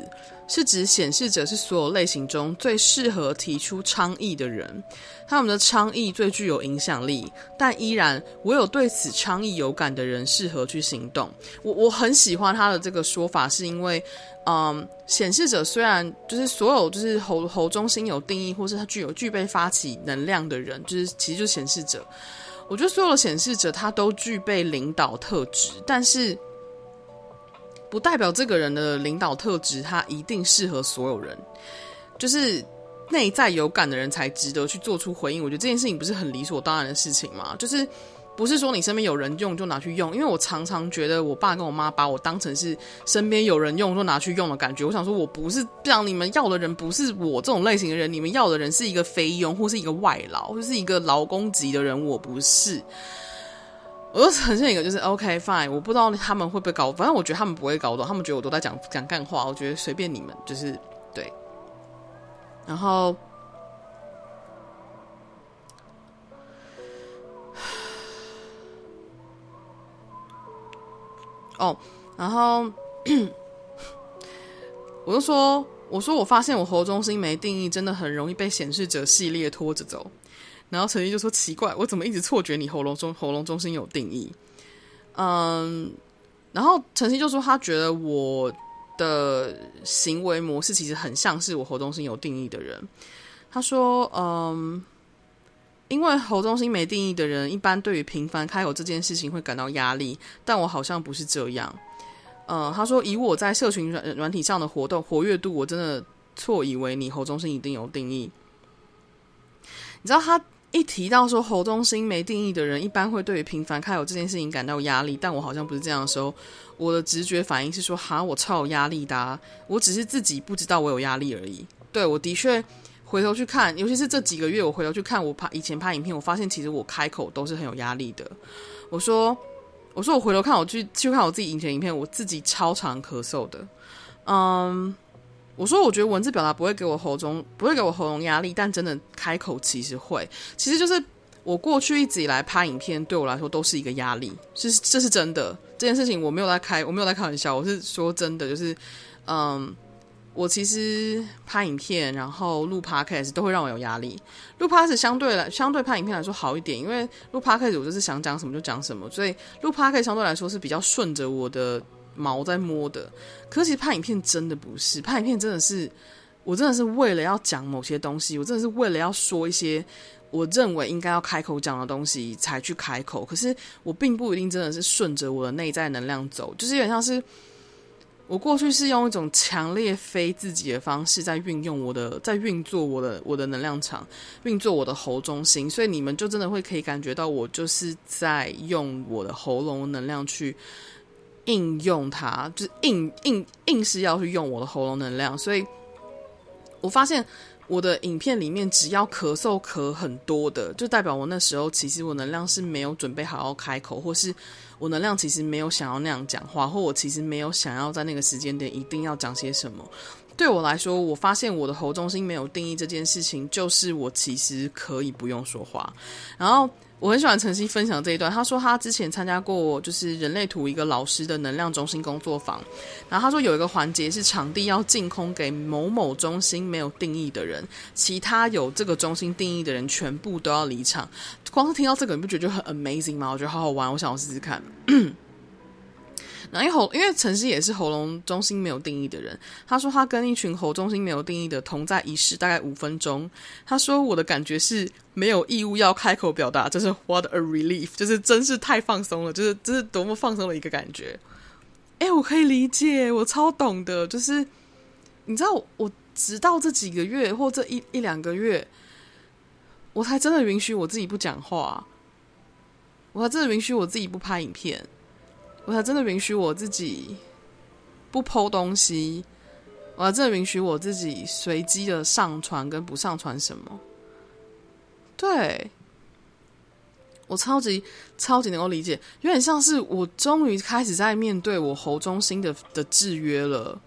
是指显示者是所有类型中最适合提出倡议的人。他们的倡议最具有影响力，但依然唯有对此倡议有感的人适合去行动。我我很喜欢他的这个说法，是因为，嗯，显示者虽然就是所有就是喉喉中心有定义，或是他具有具备发起能量的人，就是其实就是显示者。我觉得所有的显示者他都具备领导特质，但是。”不代表这个人的领导特质，他一定适合所有人。就是内在有感的人才值得去做出回应。我觉得这件事情不是很理所当然的事情嘛？就是不是说你身边有人用就拿去用？因为我常常觉得我爸跟我妈把我当成是身边有人用就拿去用的感觉。我想说，我不是这样，你们要的人不是我这种类型的人，你们要的人是一个菲佣或是一个外劳，或是一个劳工级的人，我不是。我就呈现一个，就是 OK fine，我不知道他们会不会搞，反正我觉得他们不会搞懂，他们觉得我都在讲讲干话，我觉得随便你们，就是对。然后，哦，然后，我就说，我说我发现我活中心没定义，真的很容易被显示者系列拖着走。然后陈毅就说：“奇怪，我怎么一直错觉你喉咙中喉咙中心有定义？”嗯，然后陈曦就说他觉得我的行为模式其实很像是我喉中心有定义的人。他说：“嗯，因为喉中心没定义的人，一般对于频繁开口这件事情会感到压力，但我好像不是这样。”嗯，他说：“以我在社群软软体上的活动活跃度，我真的错以为你喉中心一定有定义。”你知道他？一提到说喉中心没定义的人，一般会对于频繁开口这件事情感到压力，但我好像不是这样的时候，我的直觉反应是说，哈，我超有压力的，我只是自己不知道我有压力而已。对，我的确回头去看，尤其是这几个月，我回头去看我拍以前拍影片，我发现其实我开口都是很有压力的。我说，我说我回头看，我去去看我自己以前影片，我自己超常咳嗽的，嗯。我说，我觉得文字表达不会给我喉中不会给我喉咙压力，但真的开口其实会。其实就是我过去一直以来拍影片，对我来说都是一个压力，是这是真的。这件事情我没有在开，我没有在开玩笑，我是说真的，就是嗯，我其实拍影片，然后录 podcast 都会让我有压力。录 podcast 相对来相对拍影片来说好一点，因为录 podcast 我就是想讲什么就讲什么，所以录 podcast 相对来说是比较顺着我的。毛在摸的，可是其实拍影片真的不是，拍影片真的是，我真的是为了要讲某些东西，我真的是为了要说一些我认为应该要开口讲的东西才去开口，可是我并不一定真的是顺着我的内在能量走，就是有点像是我过去是用一种强烈非自己的方式在运用我的，在运作我的我的能量场，运作我的喉中心，所以你们就真的会可以感觉到我就是在用我的喉咙能量去。应用它，就是硬硬硬是要去用我的喉咙能量，所以我发现我的影片里面只要咳嗽咳很多的，就代表我那时候其实我能量是没有准备好要开口，或是我能量其实没有想要那样讲话，或我其实没有想要在那个时间点一定要讲些什么。对我来说，我发现我的喉中心没有定义这件事情，就是我其实可以不用说话，然后。我很喜欢晨曦分享这一段。他说他之前参加过就是人类图一个老师的能量中心工作坊，然后他说有一个环节是场地要净空给某某中心没有定义的人，其他有这个中心定义的人全部都要离场。光是听到这个，你不觉得就很 amazing 吗？我觉得好好玩，我想要试试看。然后因为喉，因为晨曦也是喉咙中心没有定义的人。他说他跟一群喉中心没有定义的同在一室，大概五分钟。他说我的感觉是没有义务要开口表达，就是 what a relief，就是真是太放松了，就是这是多么放松的一个感觉。哎，我可以理解，我超懂的。就是你知道，我直到这几个月或这一一两个月，我才真的允许我自己不讲话，我才真的允许我自己不拍影片。我才真的允许我自己不剖东西，我才真的允许我自己随机的上传跟不上传什么。对，我超级超级能够理解，有点像是我终于开始在面对我喉中心的的制约了，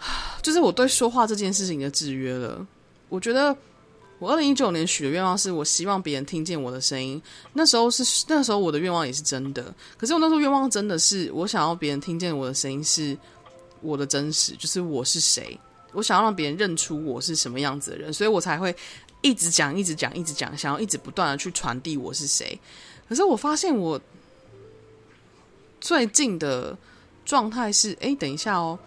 就是我对说话这件事情的制约了。我觉得。我二零一九年许的愿望是我希望别人听见我的声音。那时候是那时候我的愿望也是真的，可是我那时候愿望真的是我想要别人听见我的声音是我的真实，就是我是谁，我想要让别人认出我是什么样子的人，所以我才会一直讲、一直讲、一直讲，想要一直不断的去传递我是谁。可是我发现我最近的状态是，哎，等一下哦。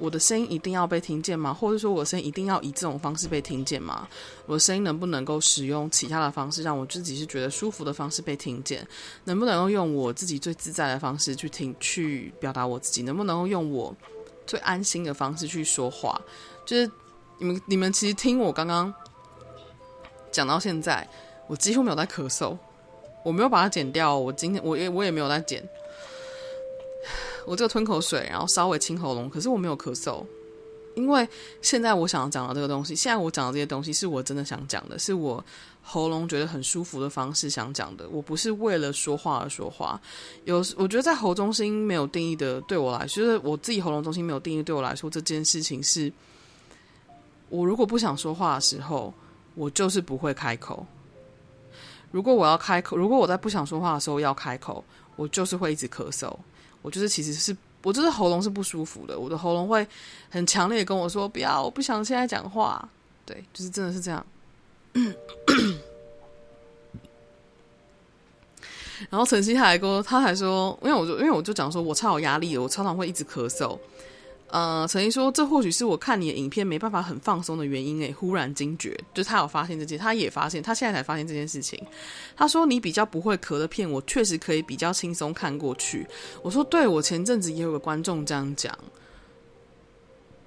我的声音一定要被听见吗？或者说，我的声音一定要以这种方式被听见吗？我的声音能不能够使用其他的方式，让我自己是觉得舒服的方式被听见？能不能够用我自己最自在的方式去听、去表达我自己？能不能够用我最安心的方式去说话？就是你们、你们其实听我刚刚讲到现在，我几乎没有在咳嗽，我没有把它剪掉。我今天我也我也没有在剪。我这个吞口水，然后稍微清喉咙，可是我没有咳嗽，因为现在我想讲的这个东西，现在我讲的这些东西是我真的想讲的，是我喉咙觉得很舒服的方式想讲的，我不是为了说话而说话。有，我觉得在喉中心没有定义的，对我来说，就是我自己喉咙中心没有定义，对我来说这件事情是，我如果不想说话的时候，我就是不会开口。如果我要开口，如果我在不想说话的时候要开口，我就是会一直咳嗽。我就是，其实是我就是喉咙是不舒服的，我的喉咙会很强烈跟我说：“不要，我不想现在讲话。”对，就是真的是这样。然后晨曦他还跟，他还说，因为我就因为我就讲说我超有压力的，我常常会一直咳嗽。呃，曾经说，这或许是我看你的影片没办法很放松的原因诶。忽然惊觉，就他有发现这件，他也发现，他现在才发现这件事情。他说你比较不会咳的片，我确实可以比较轻松看过去。我说对，我前阵子也有个观众这样讲。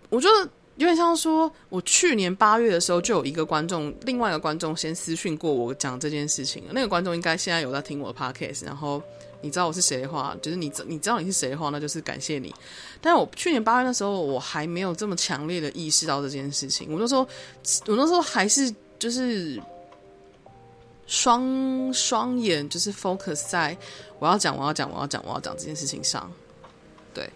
我觉得有点像说，我去年八月的时候就有一个观众，另外一个观众先私讯过我讲这件事情。那个观众应该现在有在听我的 podcast，然后。你知道我是谁的话，就是你你知道你是谁的话，那就是感谢你。但是我去年八月的时候，我还没有这么强烈的意识到这件事情。我那时候，我那时候还是就是双双眼就是 focus 在我要讲，我要讲，我要讲，我要讲这件事情上。对。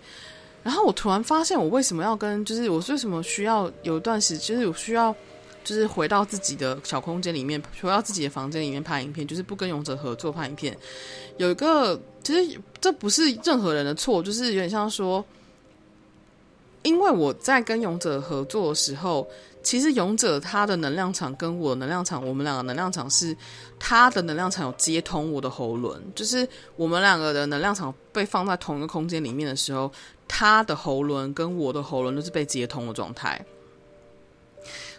然后我突然发现，我为什么要跟，就是我为什么需要有一段时，就是我需要。就是回到自己的小空间里面，回到自己的房间里面拍影片，就是不跟勇者合作拍影片。有一个，其实这不是任何人的错，就是有点像说，因为我在跟勇者合作的时候，其实勇者他的能量场跟我的能量场，我们两个能量场是他的能量场有接通我的喉轮，就是我们两个的能量场被放在同一个空间里面的时候，他的喉轮跟我的喉轮都是被接通的状态，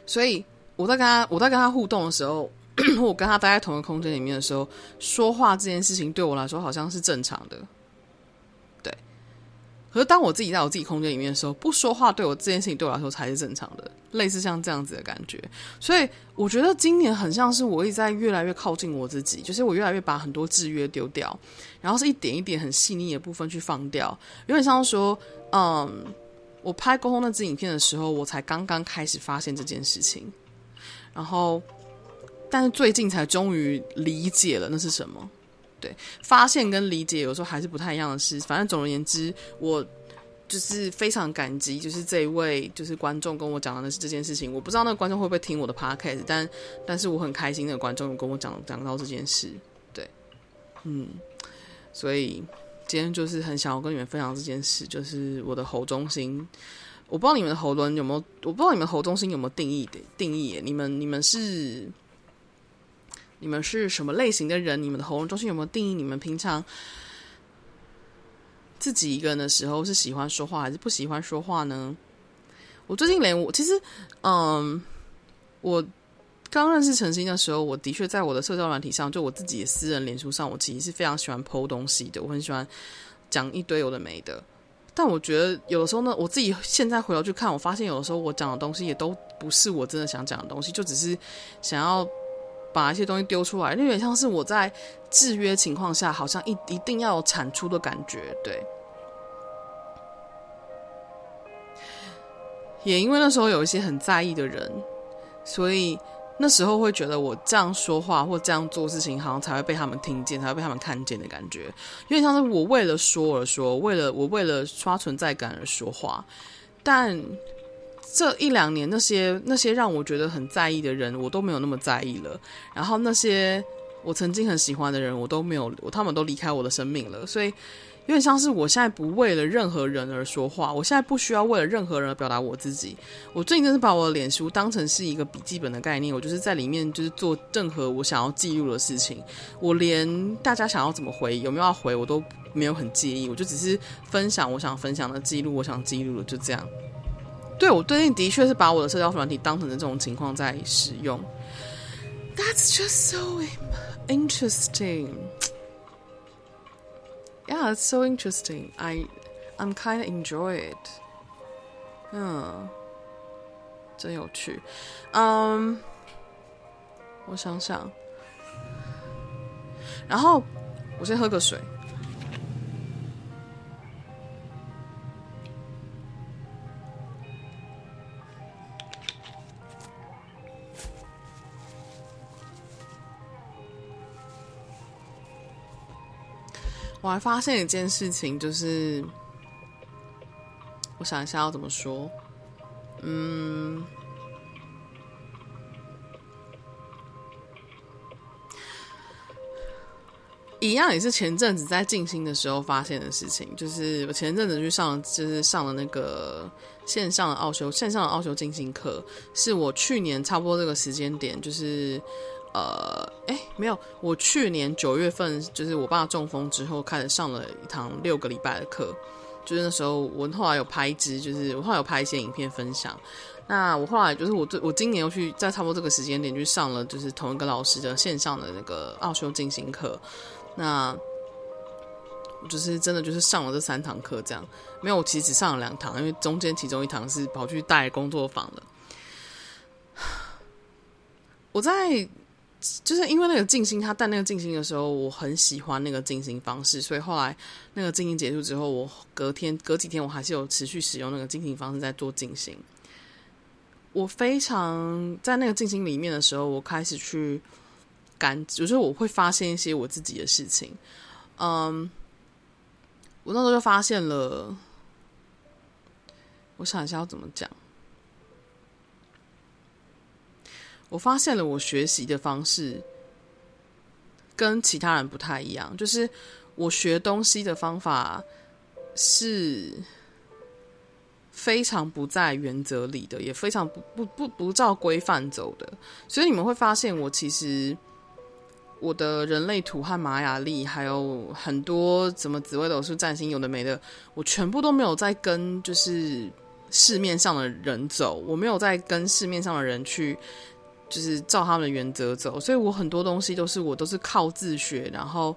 所以。我在跟他，我在跟他互动的时候，我跟他待在同一个空间里面的时候，说话这件事情对我来说好像是正常的，对。可是当我自己在我自己空间里面的时候，不说话对我这件事情对我来说才是正常的，类似像这样子的感觉。所以我觉得今年很像是我一直在越来越靠近我自己，就是我越来越把很多制约丢掉，然后是一点一点很细腻的部分去放掉。有点像说，嗯，我拍沟通那支影片的时候，我才刚刚开始发现这件事情。然后，但是最近才终于理解了那是什么。对，发现跟理解有时候还是不太一样的事。反正总而言之，我就是非常感激，就是这一位就是观众跟我讲的是这件事情。我不知道那个观众会不会听我的 podcast，但但是我很开心，那个观众有跟我讲讲到这件事。对，嗯，所以今天就是很想要跟你们分享这件事，就是我的喉中心。我不知道你们的喉轮有没有，我不知道你们喉中心有没有定义的定义。你们你们是你们是什么类型的人？你们的喉咙中心有没有定义？你们平常自己一个人的时候是喜欢说话还是不喜欢说话呢？我最近连我其实，嗯，我刚认识陈星的时候，我的确在我的社交软体上，就我自己的私人脸书上，我其实是非常喜欢 po 东西的，我很喜欢讲一堆有的没的。但我觉得有的时候呢，我自己现在回头去看，我发现有的时候我讲的东西也都不是我真的想讲的东西，就只是想要把一些东西丢出来，有点像是我在制约情况下，好像一一定要有产出的感觉。对，也因为那时候有一些很在意的人，所以。那时候会觉得我这样说话或这样做事情，好像才会被他们听见，才会被他们看见的感觉，有点像是我为了说而说，为了我为了刷存在感而说话。但这一两年，那些那些让我觉得很在意的人，我都没有那么在意了。然后那些我曾经很喜欢的人，我都没有，他们都离开我的生命了。所以。有点像是我现在不为了任何人而说话，我现在不需要为了任何人而表达我自己。我最近真是把我的脸书当成是一个笔记本的概念，我就是在里面就是做任何我想要记录的事情。我连大家想要怎么回，有没有要回，我都没有很介意，我就只是分享我想分享的，记录我想记录的，就这样。对，我最近的确是把我的社交软体当成了这种情况在使用。That's just so interesting. yeah, it's so interesting. I, I'm kind of enjoy it. 嗯，真有趣。嗯，我想想，然后我先喝个水。我还发现一件事情，就是我想一下要怎么说，嗯，一样也是前阵子在静心的时候发现的事情，就是我前阵子去上，就是上了那个线上的奥修线上的奥修静心课，是我去年差不多这个时间点，就是。呃，哎，没有，我去年九月份就是我爸中风之后，开始上了一堂六个礼拜的课。就是那时候，我后来有拍一支，就是我后来有拍一些影片分享。那我后来就是我我今年又去在差不多这个时间点去上了，就是同一个老师的线上的那个奥修进心课。那我就是真的就是上了这三堂课，这样没有，我其实只上了两堂，因为中间其中一堂是跑去带工作坊的。我在。就是因为那个静心，他带那个静心的时候，我很喜欢那个静心方式，所以后来那个静心结束之后，我隔天隔几天我还是有持续使用那个静心方式在做静心。我非常在那个静心里面的时候，我开始去感，就是我会发现一些我自己的事情。嗯，我那时候就发现了，我想一下要怎么讲。我发现了，我学习的方式跟其他人不太一样。就是我学东西的方法是非常不在原则里的，也非常不不不不照规范走的。所以你们会发现，我其实我的人类图和玛雅历，还有很多什么紫微斗数、占星，有的没的，我全部都没有在跟就是市面上的人走，我没有在跟市面上的人去。就是照他们的原则走，所以我很多东西都是我都是靠自学，然后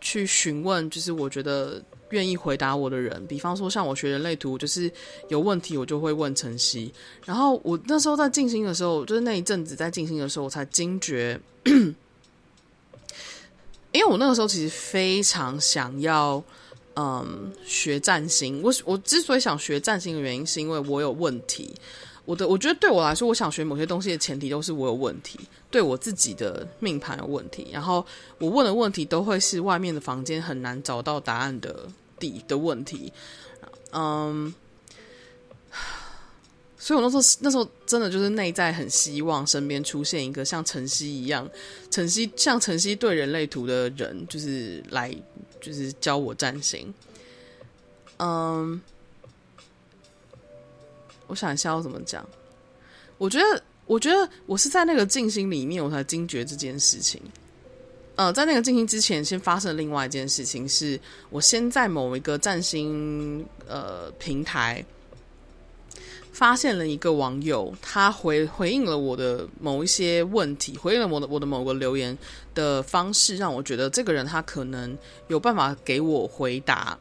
去询问，就是我觉得愿意回答我的人。比方说，像我学人类图，就是有问题我就会问晨曦。然后我那时候在静心的时候，就是那一阵子在静心的时候，我才惊觉，因为我那个时候其实非常想要，嗯，学占星。我我之所以想学占星的原因，是因为我有问题。我的我觉得对我来说，我想学某些东西的前提都是我有问题，对我自己的命盘有问题。然后我问的问题都会是外面的房间很难找到答案的底的问题。嗯，所以我那时候那时候真的就是内在很希望身边出现一个像晨曦一样，晨曦像晨曦对人类图的人，就是来就是教我占星。嗯，我想一下要怎么讲。我觉得，我觉得我是在那个静心里面，我才惊觉这件事情。呃，在那个静心之前，先发生另外一件事情是，是我先在某一个占星呃平台发现了一个网友，他回回应了我的某一些问题，回应了我的我的某个留言的方式，让我觉得这个人他可能有办法给我回答。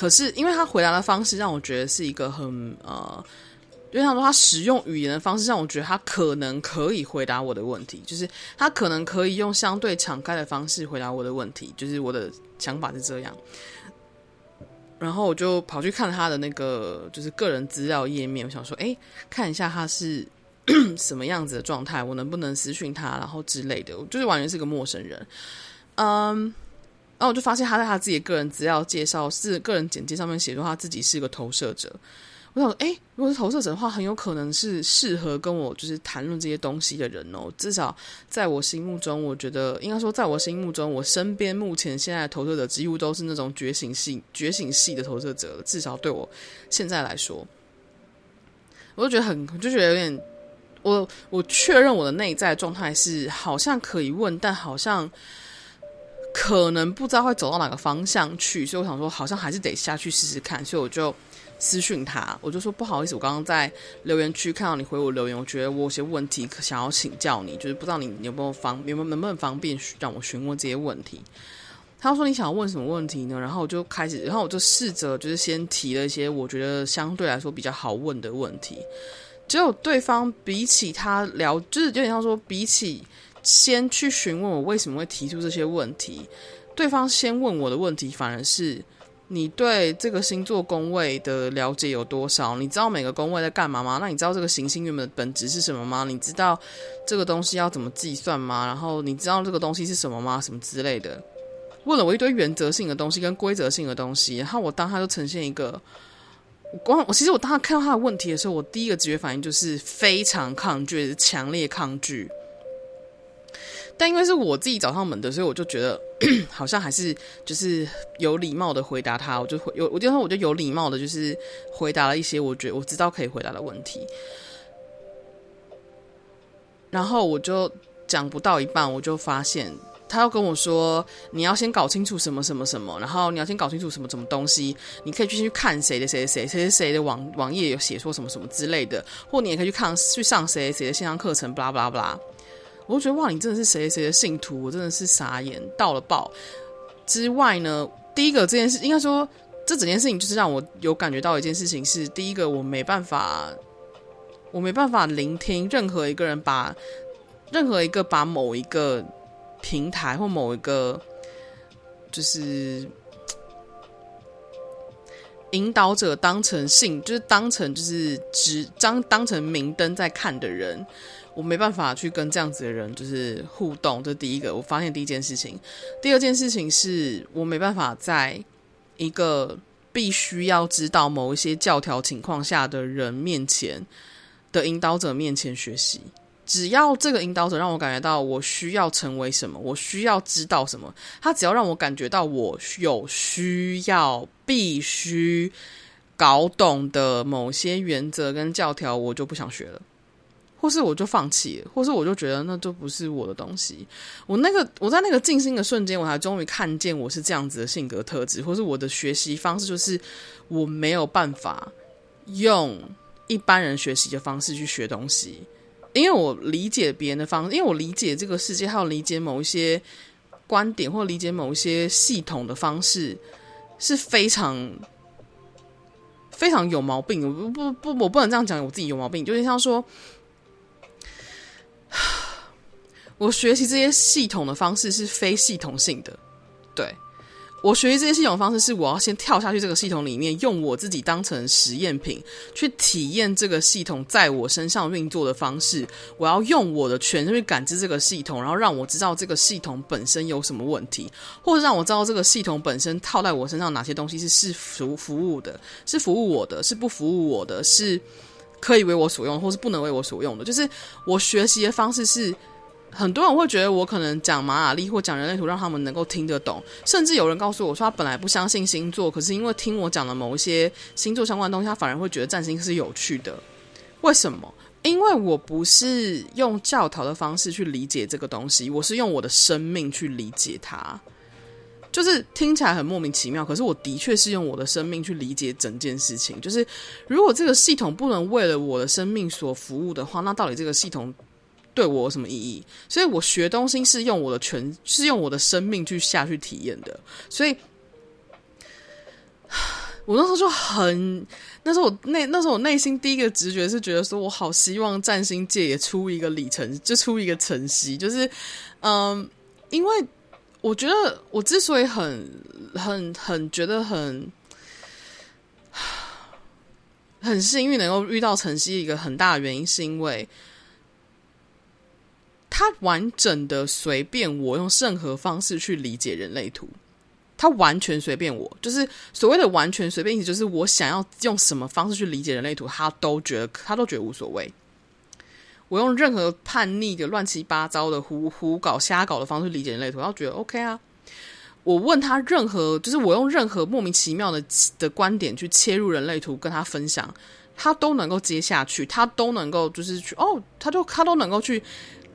可是，因为他回答的方式让我觉得是一个很呃。就他说，他使用语言的方式让我觉得他可能可以回答我的问题，就是他可能可以用相对敞开的方式回答我的问题，就是我的想法是这样。然后我就跑去看他的那个就是个人资料页面，我想说，哎，看一下他是 什么样子的状态，我能不能私讯他，然后之类的，我就是完全是个陌生人。嗯，然后我就发现他在他自己的个人资料介绍是个人简介上面写说他自己是一个投射者。我想说，哎，如果是投射者的话，很有可能是适合跟我就是谈论这些东西的人哦。至少在我心目中，我觉得应该说，在我心目中，我身边目前现在投射者几乎都是那种觉醒系、觉醒系的投射者。至少对我现在来说，我就觉得很，就觉得有点，我我确认我的内在状态是好像可以问，但好像可能不知道会走到哪个方向去，所以我想说，好像还是得下去试试看。所以我就。私讯他，我就说不好意思，我刚刚在留言区看到你回我留言，我觉得我有些问题想要请教你，就是不知道你有没有方，有没有能不能方便让我询问这些问题。他说你想要问什么问题呢？然后我就开始，然后我就试着就是先提了一些我觉得相对来说比较好问的问题。结果对方比起他聊，就是有点像说比起先去询问我为什么会提出这些问题，对方先问我的问题反而是。你对这个星座宫位的了解有多少？你知道每个宫位在干嘛吗？那你知道这个行星原本的本质是什么吗？你知道这个东西要怎么计算吗？然后你知道这个东西是什么吗？什么之类的，问了我一堆原则性的东西跟规则性的东西，然后我当他就呈现一个，我光我其实我当他看到他的问题的时候，我第一个直觉反应就是非常抗拒，强烈抗拒。但因为是我自己找上门的，所以我就觉得 好像还是就是有礼貌的回答他，我就回有我就说我就有礼貌的，就是回答了一些我觉得我知道可以回答的问题。然后我就讲不到一半，我就发现他要跟我说，你要先搞清楚什么什么什么，然后你要先搞清楚什么什么东西，你可以去去看谁的谁谁谁谁谁的网网页有写说什么什么之类的，或你也可以去看去上谁谁的线上课程，巴拉巴拉巴拉。我就觉得哇，你真的是谁谁的信徒，我真的是傻眼到了爆。之外呢，第一个这件事，应该说这整件事情就是让我有感觉到一件事情是：第一个，我没办法，我没办法聆听任何一个人把任何一个把某一个平台或某一个就是引导者当成信，就是当成就是只当当成明灯在看的人。我没办法去跟这样子的人就是互动，这是第一个我发现第一件事情。第二件事情是我没办法在一个必须要知道某一些教条情况下的人面前的引导者面前学习。只要这个引导者让我感觉到我需要成为什么，我需要知道什么，他只要让我感觉到我有需要必须搞懂的某些原则跟教条，我就不想学了。或是我就放弃，或是我就觉得那就不是我的东西。我那个我在那个静心的瞬间，我才终于看见我是这样子的性格特质，或是我的学习方式就是我没有办法用一般人学习的方式去学东西，因为我理解别人的方式，因为我理解这个世界，还有理解某一些观点，或理解某一些系统的方式是非常非常有毛病。不不不，我不能这样讲，我自己有毛病，就是像说。我学习这些系统的方式是非系统性的，对，我学习这些系统的方式是，我要先跳下去这个系统里面，用我自己当成实验品去体验这个系统在我身上运作的方式。我要用我的全身去感知这个系统，然后让我知道这个系统本身有什么问题，或者让我知道这个系统本身套在我身上哪些东西是是服服务的，是服务我的，是不服务我的，是可以为我所用，或是不能为我所用的。就是我学习的方式是。很多人会觉得我可能讲马雅历或讲人类图，让他们能够听得懂。甚至有人告诉我说，他本来不相信星座，可是因为听我讲了某一些星座相关的东西，他反而会觉得占星是有趣的。为什么？因为我不是用教条的方式去理解这个东西，我是用我的生命去理解它。就是听起来很莫名其妙，可是我的确是用我的生命去理解整件事情。就是如果这个系统不能为了我的生命所服务的话，那到底这个系统？对我有什么意义？所以我学东西是用我的全，是用我的生命去下去体验的。所以，我那时候就很，那时候我内那时候我内心第一个直觉是觉得说，我好希望占星界也出一个里程，就出一个晨曦，就是嗯，因为我觉得我之所以很很很觉得很很幸运能够遇到晨曦，一个很大的原因是因为。他完整的随便我用任何方式去理解人类图，他完全随便我，就是所谓的完全随便，意思就是我想要用什么方式去理解人类图，他都觉得他都觉得无所谓。我用任何叛逆的、乱七八糟的、胡胡搞瞎搞的方式理解人类图，他都觉得 OK 啊。我问他任何，就是我用任何莫名其妙的的观点去切入人类图，跟他分享，他都能够接下去，他都能够就是去哦，他就他都能够去。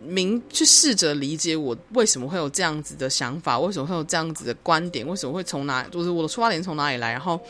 明去试着理解我为什么会有这样子的想法，为什么会有这样子的观点，为什么会从哪，就是我的出发点从哪里来，然后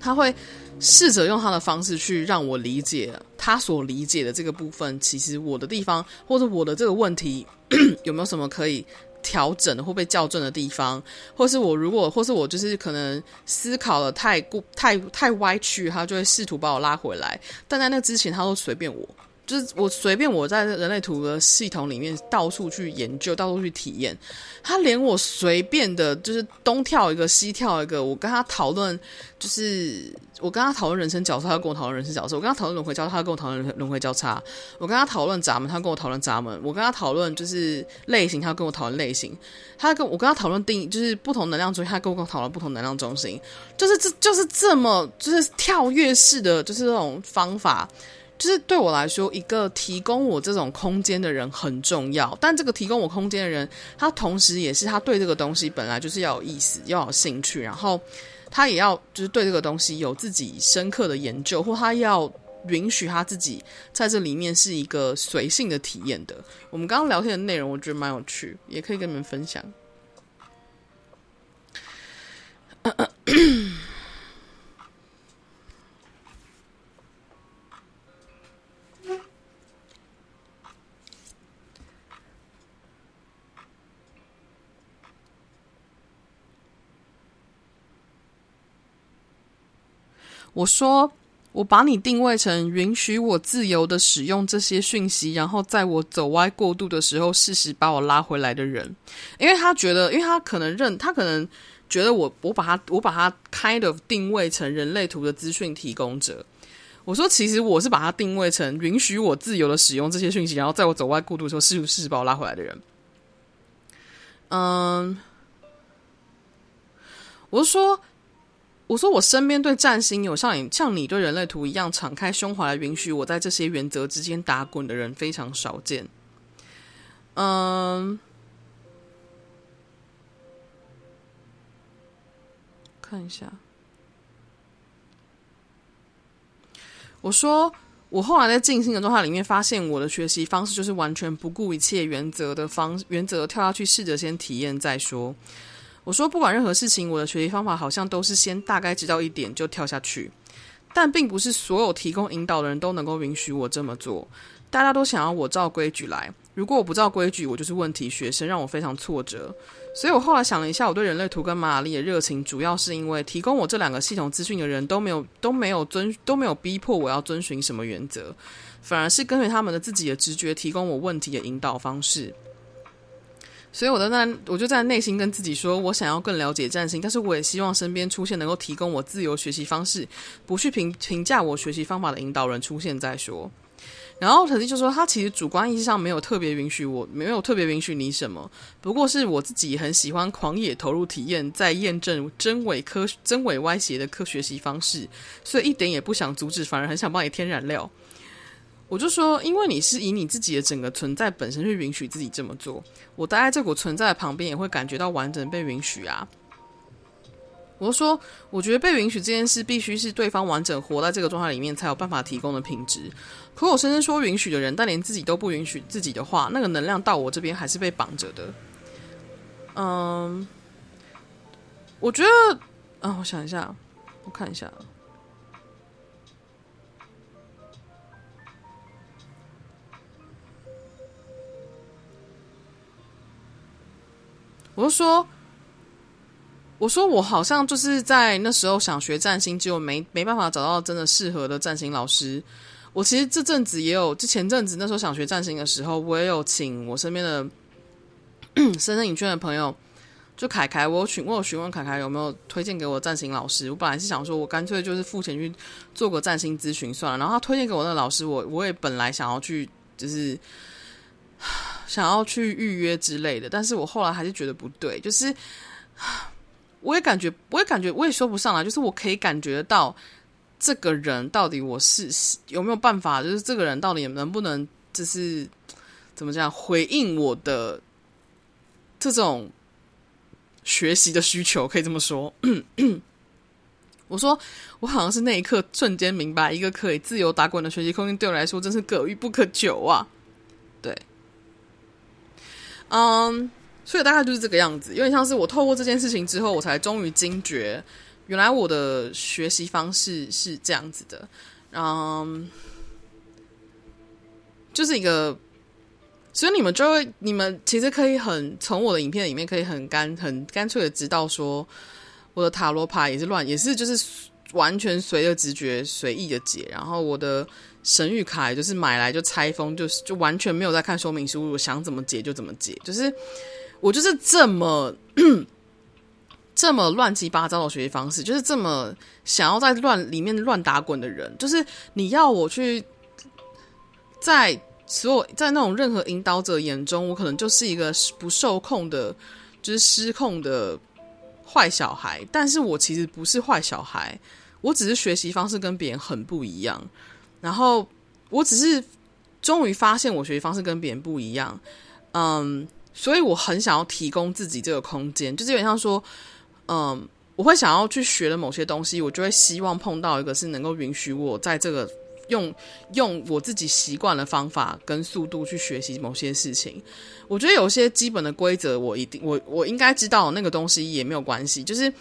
他会试着用他的方式去让我理解他所理解的这个部分，其实我的地方或者我的这个问题 有没有什么可以调整或被校正的地方，或是我如果或是我就是可能思考的太过太太歪曲，他就会试图把我拉回来，但在那之前他都随便我。就是我随便我在人类图的系统里面到处去研究，到处去体验。他连我随便的，就是东跳一个西跳一个，我跟他讨论，就是我跟他讨论人生角色，他跟我讨论人生角色；我跟他讨论轮回交叉，他跟我讨论轮回交叉；我跟他讨论闸门，他跟我讨论闸门；我跟他讨论就是类型，他跟我讨论类型。他跟我跟他讨论定义，就是不同能量中心，他跟我讨论不同能量中心。就是这就是这么就是跳跃式的，就是这种方法。就是对我来说，一个提供我这种空间的人很重要。但这个提供我空间的人，他同时也是他对这个东西本来就是要有意思，要有兴趣，然后他也要就是对这个东西有自己深刻的研究，或他要允许他自己在这里面是一个随性的体验的。我们刚刚聊天的内容，我觉得蛮有趣，也可以跟你们分享。我说，我把你定位成允许我自由的使用这些讯息，然后在我走歪过度的时候，适时把我拉回来的人，因为他觉得，因为他可能认，他可能觉得我，我把他，我把他 kind of 定位成人类图的资讯提供者。我说，其实我是把他定位成允许我自由的使用这些讯息，然后在我走歪过度的时候，适时适时把我拉回来的人。嗯，我说。我说，我身边对占星有像你像你对人类图一样敞开胸怀来允许我在这些原则之间打滚的人非常少见。嗯，看一下。我说，我后来在静心的状态里面发现，我的学习方式就是完全不顾一切原则的方原则跳下去，试着先体验再说。我说，不管任何事情，我的学习方法好像都是先大概知道一点就跳下去，但并不是所有提供引导的人都能够允许我这么做。大家都想要我照规矩来，如果我不照规矩，我就是问题学生，让我非常挫折。所以我后来想了一下，我对人类图跟玛雅历的热情，主要是因为提供我这两个系统资讯的人都没有都没有遵都没有逼迫我要遵循什么原则，反而是根据他们的自己的直觉提供我问题的引导方式。所以我在那，我就在内心跟自己说，我想要更了解占星，但是我也希望身边出现能够提供我自由学习方式，不去评评价我学习方法的引导人出现再说。然后陈静就说，他其实主观意义上没有特别允许我，没有特别允许你什么，不过是我自己很喜欢狂野投入体验，在验证真伪科真伪歪斜的科学习方式，所以一点也不想阻止，反而很想帮你添燃料。我就说，因为你是以你自己的整个存在本身去允许自己这么做，我待在这股存在的旁边也会感觉到完整被允许啊。我就说，我觉得被允许这件事必须是对方完整活在这个状态里面才有办法提供的品质。可我深深说允许的人，但连自己都不允许自己的话，那个能量到我这边还是被绑着的。嗯，我觉得，啊，我想一下，我看一下。我就说，我说我好像就是在那时候想学占星，结果没没办法找到真的适合的占星老师。我其实这阵子也有，就前阵子那时候想学占星的时候，我也有请我身边的 深圳影圈的朋友，就凯凯，我有询我有询问凯凯有没有推荐给我占星老师。我本来是想说，我干脆就是付钱去做个占星咨询算了。然后他推荐给我那个老师，我我也本来想要去，就是。想要去预约之类的，但是我后来还是觉得不对，就是我也感觉，我也感觉，我也说不上来，就是我可以感觉到这个人到底我是有没有办法，就是这个人到底能不能，就是怎么讲回应我的这种学习的需求，可以这么说。我说，我好像是那一刻瞬间明白，一个可以自由打滚的学习空间对我来说真是可遇不可求啊！对。嗯所以大概就是这个样子，有点像是我透过这件事情之后，我才终于惊觉，原来我的学习方式是这样子的。嗯、就是一个，所以你们就会，你们其实可以很从我的影片里面可以很干很干脆的知道说，我的塔罗牌也是乱，也是就是完全随着直觉随意的解，然后我的。神谕卡就是买来就拆封，就是就完全没有在看说明书，我想怎么解就怎么解，就是我就是这么 这么乱七八糟的学习方式，就是这么想要在乱里面乱打滚的人，就是你要我去在所有在那种任何引导者眼中，我可能就是一个不受控的，就是失控的坏小孩，但是我其实不是坏小孩，我只是学习方式跟别人很不一样。然后，我只是终于发现我学习方式跟别人不一样，嗯，所以我很想要提供自己这个空间，就是有点像说，嗯，我会想要去学的某些东西，我就会希望碰到一个是能够允许我在这个用用我自己习惯的方法跟速度去学习某些事情。我觉得有些基本的规则，我一定我我应该知道那个东西也没有关系，就是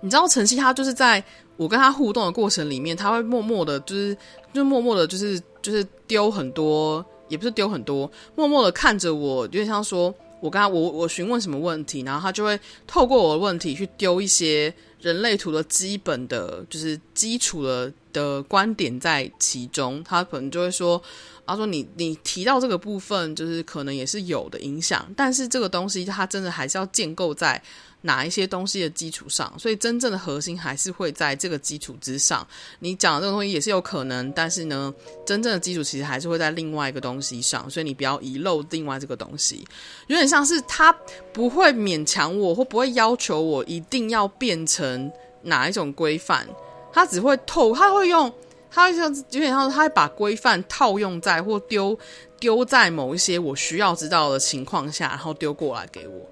你知道晨曦他就是在。我跟他互动的过程里面，他会默默的，就是就默默的，就是就是丢很多，也不是丢很多，默默的看着我，有点像说，我跟他我我询问什么问题，然后他就会透过我的问题去丢一些人类图的基本的，就是基础的的观点在其中。他可能就会说，他说你你提到这个部分，就是可能也是有的影响，但是这个东西它真的还是要建构在。哪一些东西的基础上，所以真正的核心还是会在这个基础之上。你讲的这个东西也是有可能，但是呢，真正的基础其实还是会在另外一个东西上，所以你不要遗漏另外这个东西。有点像是他不会勉强我，或不会要求我一定要变成哪一种规范，他只会透，他会用，他会像有点像他会把规范套用在或丢丢在某一些我需要知道的情况下，然后丢过来给我。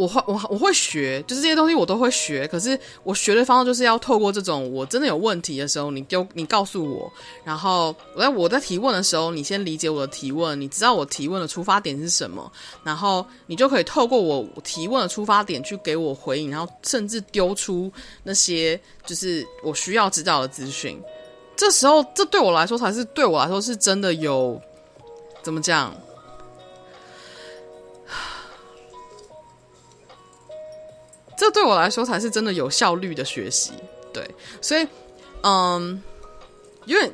我会我我会学，就是这些东西我都会学。可是我学的方式就是要透过这种，我真的有问题的时候，你丢你告诉我，然后我在我在提问的时候，你先理解我的提问，你知道我提问的出发点是什么，然后你就可以透过我提问的出发点去给我回应，然后甚至丢出那些就是我需要知道的资讯。这时候，这对我来说才是对我来说是真的有怎么讲？这对我来说才是真的有效率的学习，对，所以，嗯，有点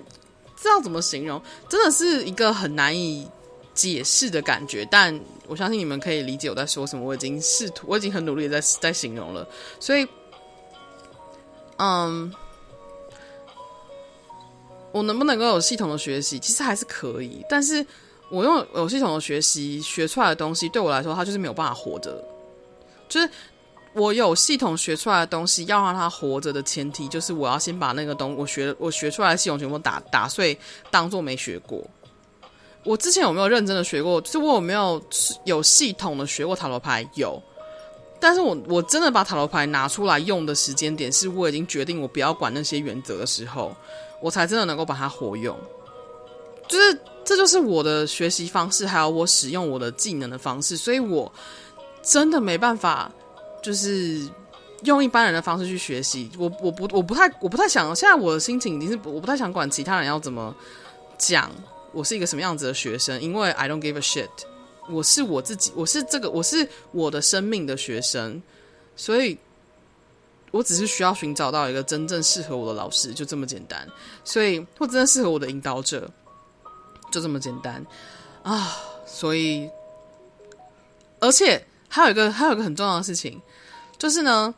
知道怎么形容，真的是一个很难以解释的感觉，但我相信你们可以理解我在说什么。我已经试图，我已经很努力在在形容了，所以，嗯，我能不能够有系统的学习，其实还是可以。但是我用有系统的学习学出来的东西，对我来说，它就是没有办法活着。就是我有系统学出来的东西，要让它活着的前提，就是我要先把那个东我学我学出来的系统全部打打碎，当做没学过。我之前有没有认真的学过？就是我有没有有系统的学过塔罗牌？有，但是我我真的把塔罗牌拿出来用的时间点，是我已经决定我不要管那些原则的时候，我才真的能够把它活用。就是这就是我的学习方式，还有我使用我的技能的方式，所以我真的没办法，就是用一般人的方式去学习。我我不我不太我不太想，现在我的心情已经是我不太想管其他人要怎么讲。我是一个什么样子的学生？因为 I don't give a shit，我是我自己，我是这个，我是我的生命的学生，所以我只是需要寻找到一个真正适合我的老师，就这么简单。所以或真正适合我的引导者，就这么简单啊！所以，而且还有一个，还有一个很重要的事情，就是呢，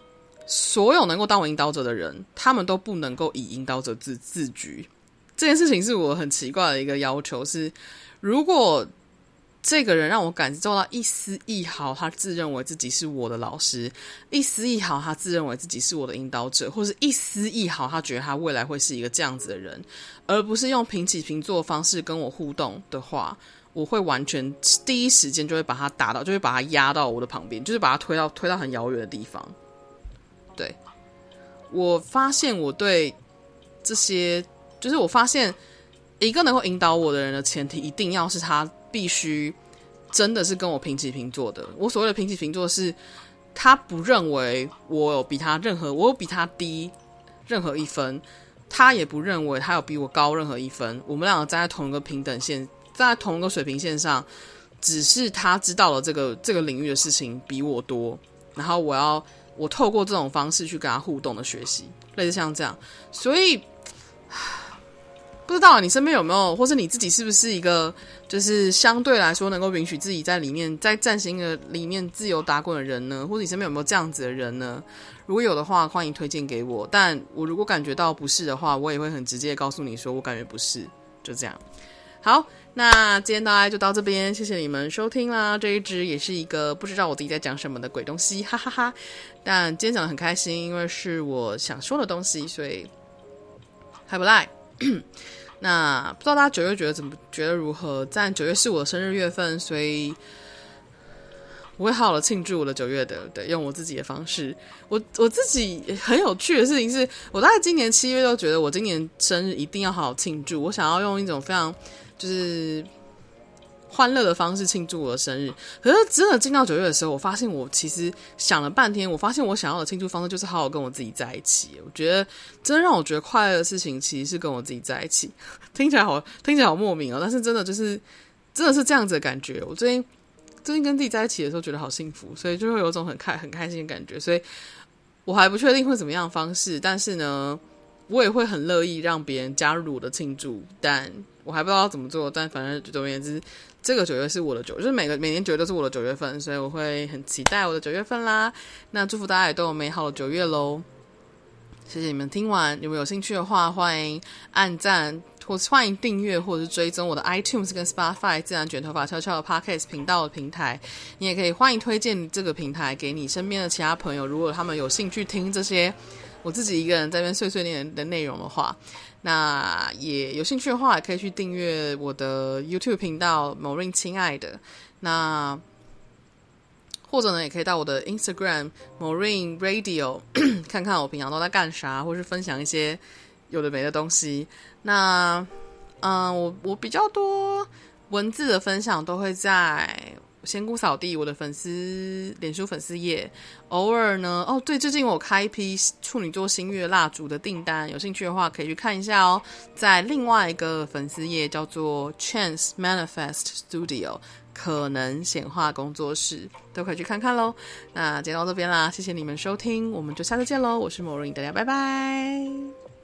所有能够当我引导者的人，他们都不能够以引导者自自居。这件事情是我很奇怪的一个要求，是如果这个人让我感受到一丝一毫，他自认为自己是我的老师，一丝一毫他自认为自己是我的引导者，或是一丝一毫他觉得他未来会是一个这样子的人，而不是用平起平坐方式跟我互动的话，我会完全第一时间就会把他打到，就会把他压到我的旁边，就是把他推到推到很遥远的地方。对，我发现我对这些。就是我发现，一个能够引导我的人的前提，一定要是他必须真的是跟我平起平坐的。我所谓的平起平坐，是他不认为我有比他任何，我有比他低任何一分，他也不认为他有比我高任何一分。我们两个站在同一个平等线，在同一个水平线上，只是他知道了这个这个领域的事情比我多，然后我要我透过这种方式去跟他互动的学习，类似像这样，所以。不知道你身边有没有，或是你自己是不是一个，就是相对来说能够允许自己在里面，在占星的里面自由打滚的人呢？或者你身边有没有这样子的人呢？如果有的话，欢迎推荐给我。但我如果感觉到不是的话，我也会很直接告诉你说，我感觉不是，就这样。好，那今天大家就到这边，谢谢你们收听啦。这一支也是一个不知道我自己在讲什么的鬼东西，哈哈哈。但今天讲得很开心，因为是我想说的东西，所以还不赖。那不知道大家九月觉得怎么觉得如何？但九月是我的生日月份，所以我会好好的庆祝我的九月的，对，用我自己的方式。我我自己很有趣的事情是，我大概今年七月都觉得我今年生日一定要好好庆祝。我想要用一种非常就是。欢乐的方式庆祝我的生日，可是真的进到九月的时候，我发现我其实想了半天，我发现我想要的庆祝方式就是好好跟我自己在一起。我觉得真的让我觉得快乐的事情，其实是跟我自己在一起。听起来好，听起来好莫名哦，但是真的就是真的是这样子的感觉。我最近最近跟自己在一起的时候，觉得好幸福，所以就会有种很开很开心的感觉。所以我还不确定会怎么样方式，但是呢，我也会很乐意让别人加入我的庆祝，但我还不知道怎么做。但反正总而言之。这个九月是我的九，就是每个每年九月都是我的九月份，所以我会很期待我的九月份啦。那祝福大家也都有美好的九月喽！谢谢你们听完，如果有兴趣的话，欢迎按赞或欢迎订阅或者是追踪我的 iTunes 跟 Spotify 自然卷头发悄悄的 Podcast 频道的平台。你也可以欢迎推荐这个平台给你身边的其他朋友，如果他们有兴趣听这些我自己一个人在边碎碎念的内容的话。那也有兴趣的话，也可以去订阅我的 YouTube 频道 Maureen 亲爱的。那或者呢，也可以到我的 Instagram Maureen Radio 看看我平常都在干啥，或是分享一些有的没的东西。那嗯，我我比较多文字的分享都会在。仙姑扫地，我的粉丝脸书粉丝页，偶尔呢，哦，对，最近我开一批处女座星月蜡烛的订单，有兴趣的话可以去看一下哦。在另外一个粉丝页叫做 Chance Manifest Studio，可能显化工作室，都可以去看看喽。那今天到这边啦，谢谢你们收听，我们就下次见喽。我是某人大家拜拜。